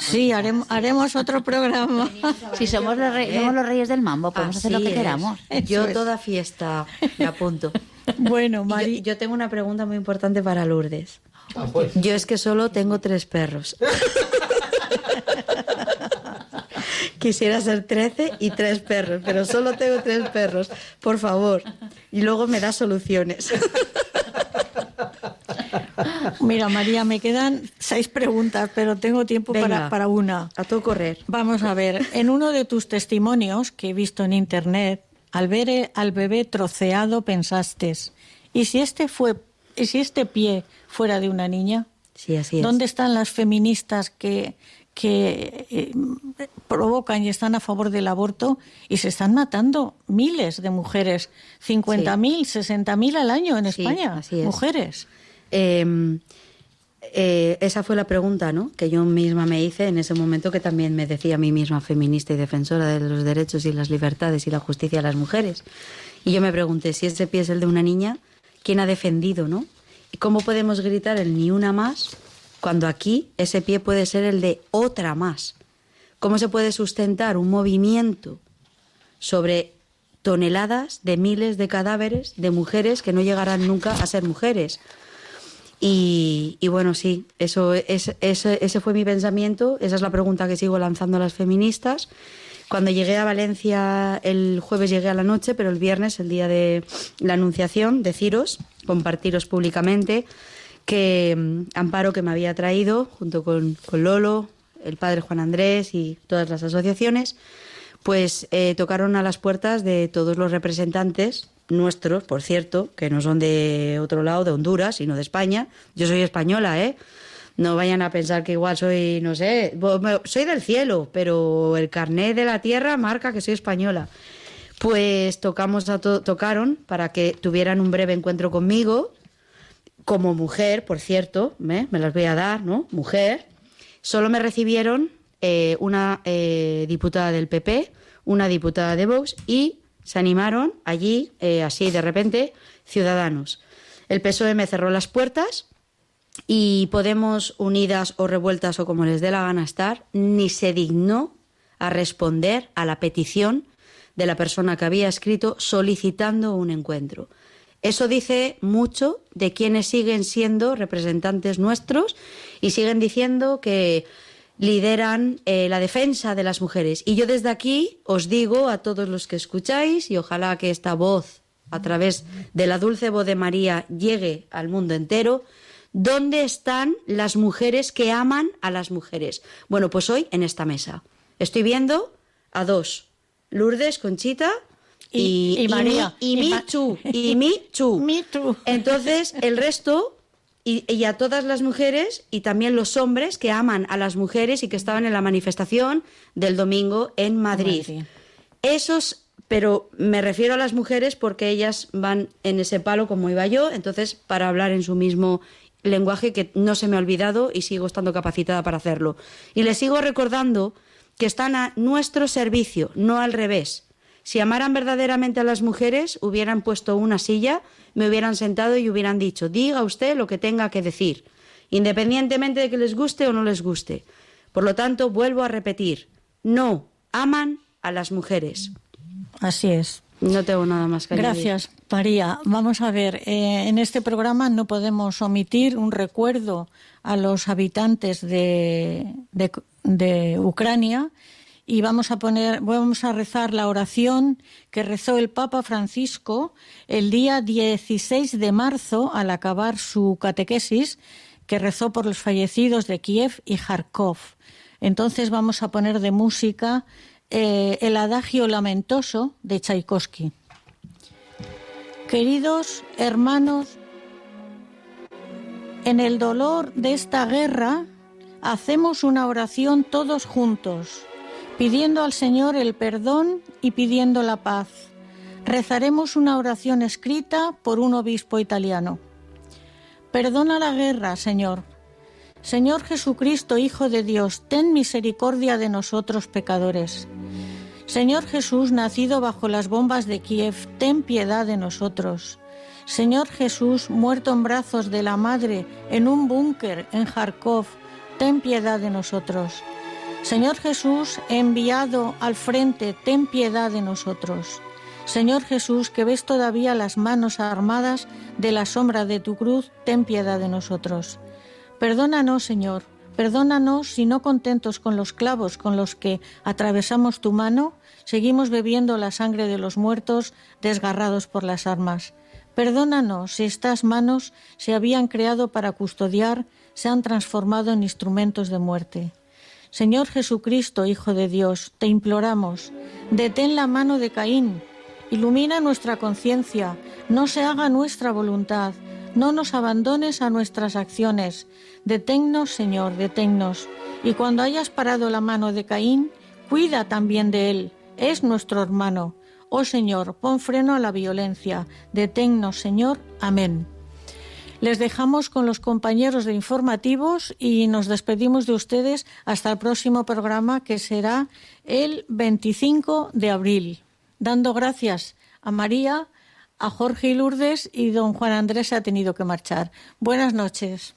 Sí, haremos, haremos otro programa. Si somos los, rey- somos los reyes del mambo, podemos hacer lo que es. queramos. Yo toda fiesta me apunto. Bueno, yo, Mari, yo tengo una pregunta muy importante para Lourdes. Yo es que solo tengo tres perros. Quisiera ser 13 y tres perros, pero solo tengo tres perros. Por favor. Y luego me das soluciones. mira, María, me quedan seis preguntas, pero tengo tiempo para, para una. A todo correr. Vamos a ver, en uno de tus testimonios que he visto en internet, al ver eh, al bebé troceado pensaste, ¿y si este fue, y si este pie fuera de una niña? Sí, así es. ¿Dónde están las feministas que, que eh, provocan y están a favor del aborto y se están matando miles de mujeres, 50.000, 60.000 al año en Sí, España, así es. mujeres? Eh, eh, esa fue la pregunta ¿no? que yo misma me hice en ese momento que también me decía a mí misma feminista y defensora de los derechos y las libertades y la justicia de las mujeres. Y yo me pregunté si ese pie es el de una niña, ¿quién ha defendido? ¿no? ¿Y cómo podemos gritar el ni una más cuando aquí ese pie puede ser el de otra más? ¿Cómo se puede sustentar un movimiento sobre toneladas de miles de cadáveres de mujeres que no llegarán nunca a ser mujeres? Y, bueno, sí, eso es, ese, ese fue mi pensamiento, esa es la pregunta que sigo lanzando a las feministas. Cuando llegué a Valencia el jueves llegué a la noche, pero el viernes, el día de la anunciación, deciros, compartiros públicamente que mm, Amparo que me había traído, junto con, con Lolo, el padre Juan Andrés y todas las asociaciones, pues eh, tocaron a las puertas de todos los representantes nuestros, por cierto, que no son de otro lado, de Honduras, sino de España. Yo soy española, ¿eh? No vayan a pensar que igual soy, no sé, soy del cielo, pero el carnet de la tierra marca que soy española. Pues tocamos a to- tocaron para que tuvieran un breve encuentro conmigo, como mujer, por cierto, ¿eh? me las voy a dar, ¿no? Mujer. Solo me recibieron eh, una eh, diputada del PP, una diputada de Vox y se animaron allí, eh, así de repente, ciudadanos. El PSOE me cerró las puertas y Podemos, unidas o revueltas o como les dé la gana estar, ni se dignó a responder a la petición de la persona que había escrito solicitando un encuentro. Eso dice mucho de quienes siguen siendo representantes nuestros y siguen diciendo que lideran eh, la defensa de las mujeres. Y yo desde aquí os digo a todos los que escucháis, y ojalá que esta voz, a través de la dulce voz de María, llegue al mundo entero, ¿dónde están las mujeres que aman a las mujeres? Bueno, pues hoy en esta mesa. Estoy viendo a dos, Lourdes, Conchita Y- y María. Y, Y mi Ma- Chu, y mi Chu. Entonces, el resto, y, y a todas las mujeres y también los hombres que aman a las mujeres y que estaban en la manifestación del domingo en Madrid. Madrid. Esos, pero me refiero a las mujeres porque ellas van en ese palo como iba yo, entonces para hablar en su mismo lenguaje que no se me ha olvidado y sigo estando capacitada para hacerlo. Y les sigo recordando que están a nuestro servicio, no al revés. Si amaran verdaderamente a las mujeres, hubieran puesto una silla, me hubieran sentado y hubieran dicho, diga usted lo que tenga que decir, independientemente de que les guste o no les guste. Por lo tanto, vuelvo a repetir, no aman a las mujeres. Así es. No tengo nada más que añadir. Gracias, María. Vamos a ver, eh, en este programa no podemos omitir un recuerdo a los habitantes de, de- de Ucrania y vamos a poner, vamos a rezar la oración que rezó el Papa Francisco el día 16 de marzo al acabar su catequesis que rezó por los fallecidos de Kiev y Kharkov. Entonces vamos a poner de música eh, el adagio lamentoso de Tchaikovsky. Queridos hermanos, en el dolor de esta guerra hacemos una oración todos juntos, pidiendo al Señor el perdón y pidiendo la paz. Rezaremos una oración escrita por un obispo italiano. Perdona la guerra, Señor. Señor Jesucristo, Hijo de Dios, ten misericordia de nosotros pecadores. Señor Jesús, nacido bajo las bombas de Kiev, ten piedad de nosotros. Señor Jesús, muerto en brazos de la Madre en un búnker en Kharkov, ten piedad de nosotros. Señor Jesús, enviado al frente, ten piedad de nosotros. Señor Jesús, que ves todavía las manos armadas de la sombra de tu cruz, ten piedad de nosotros. Perdónanos, Señor, perdónanos si no contentos con los clavos con los que atravesamos tu mano, seguimos bebiendo la sangre de los muertos desgarrados por las armas. Perdónanos si estas manos se habían creado para custodiar, se han transformado en instrumentos de muerte. Señor Jesucristo, Hijo de Dios, te imploramos, detén la mano de Caín, ilumina nuestra conciencia, no se haga nuestra voluntad, no nos abandones a nuestras acciones, deténnos, Señor, deténnos, y cuando hayas parado la mano de Caín, cuida también de él, es nuestro hermano. Oh Señor, pon freno a la violencia, deténnos, Señor. Amén. Les dejamos con los compañeros de informativos y nos despedimos de ustedes hasta el próximo programa que será el 25 de abril. Dando gracias a María, a Jorge y Lourdes y don Juan Andrés se ha tenido que marchar. Buenas noches.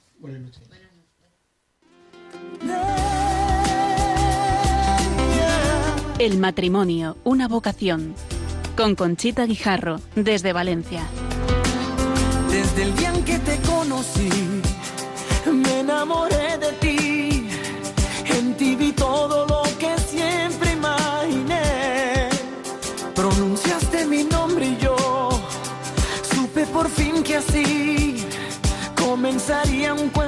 El matrimonio, una vocación. Con Conchita Guijarro, desde Valencia. Desde el día en que te conocí, me enamoré de ti. En ti vi todo lo que siempre imaginé. Pronunciaste mi nombre y yo supe por fin que así comenzaría un cuento.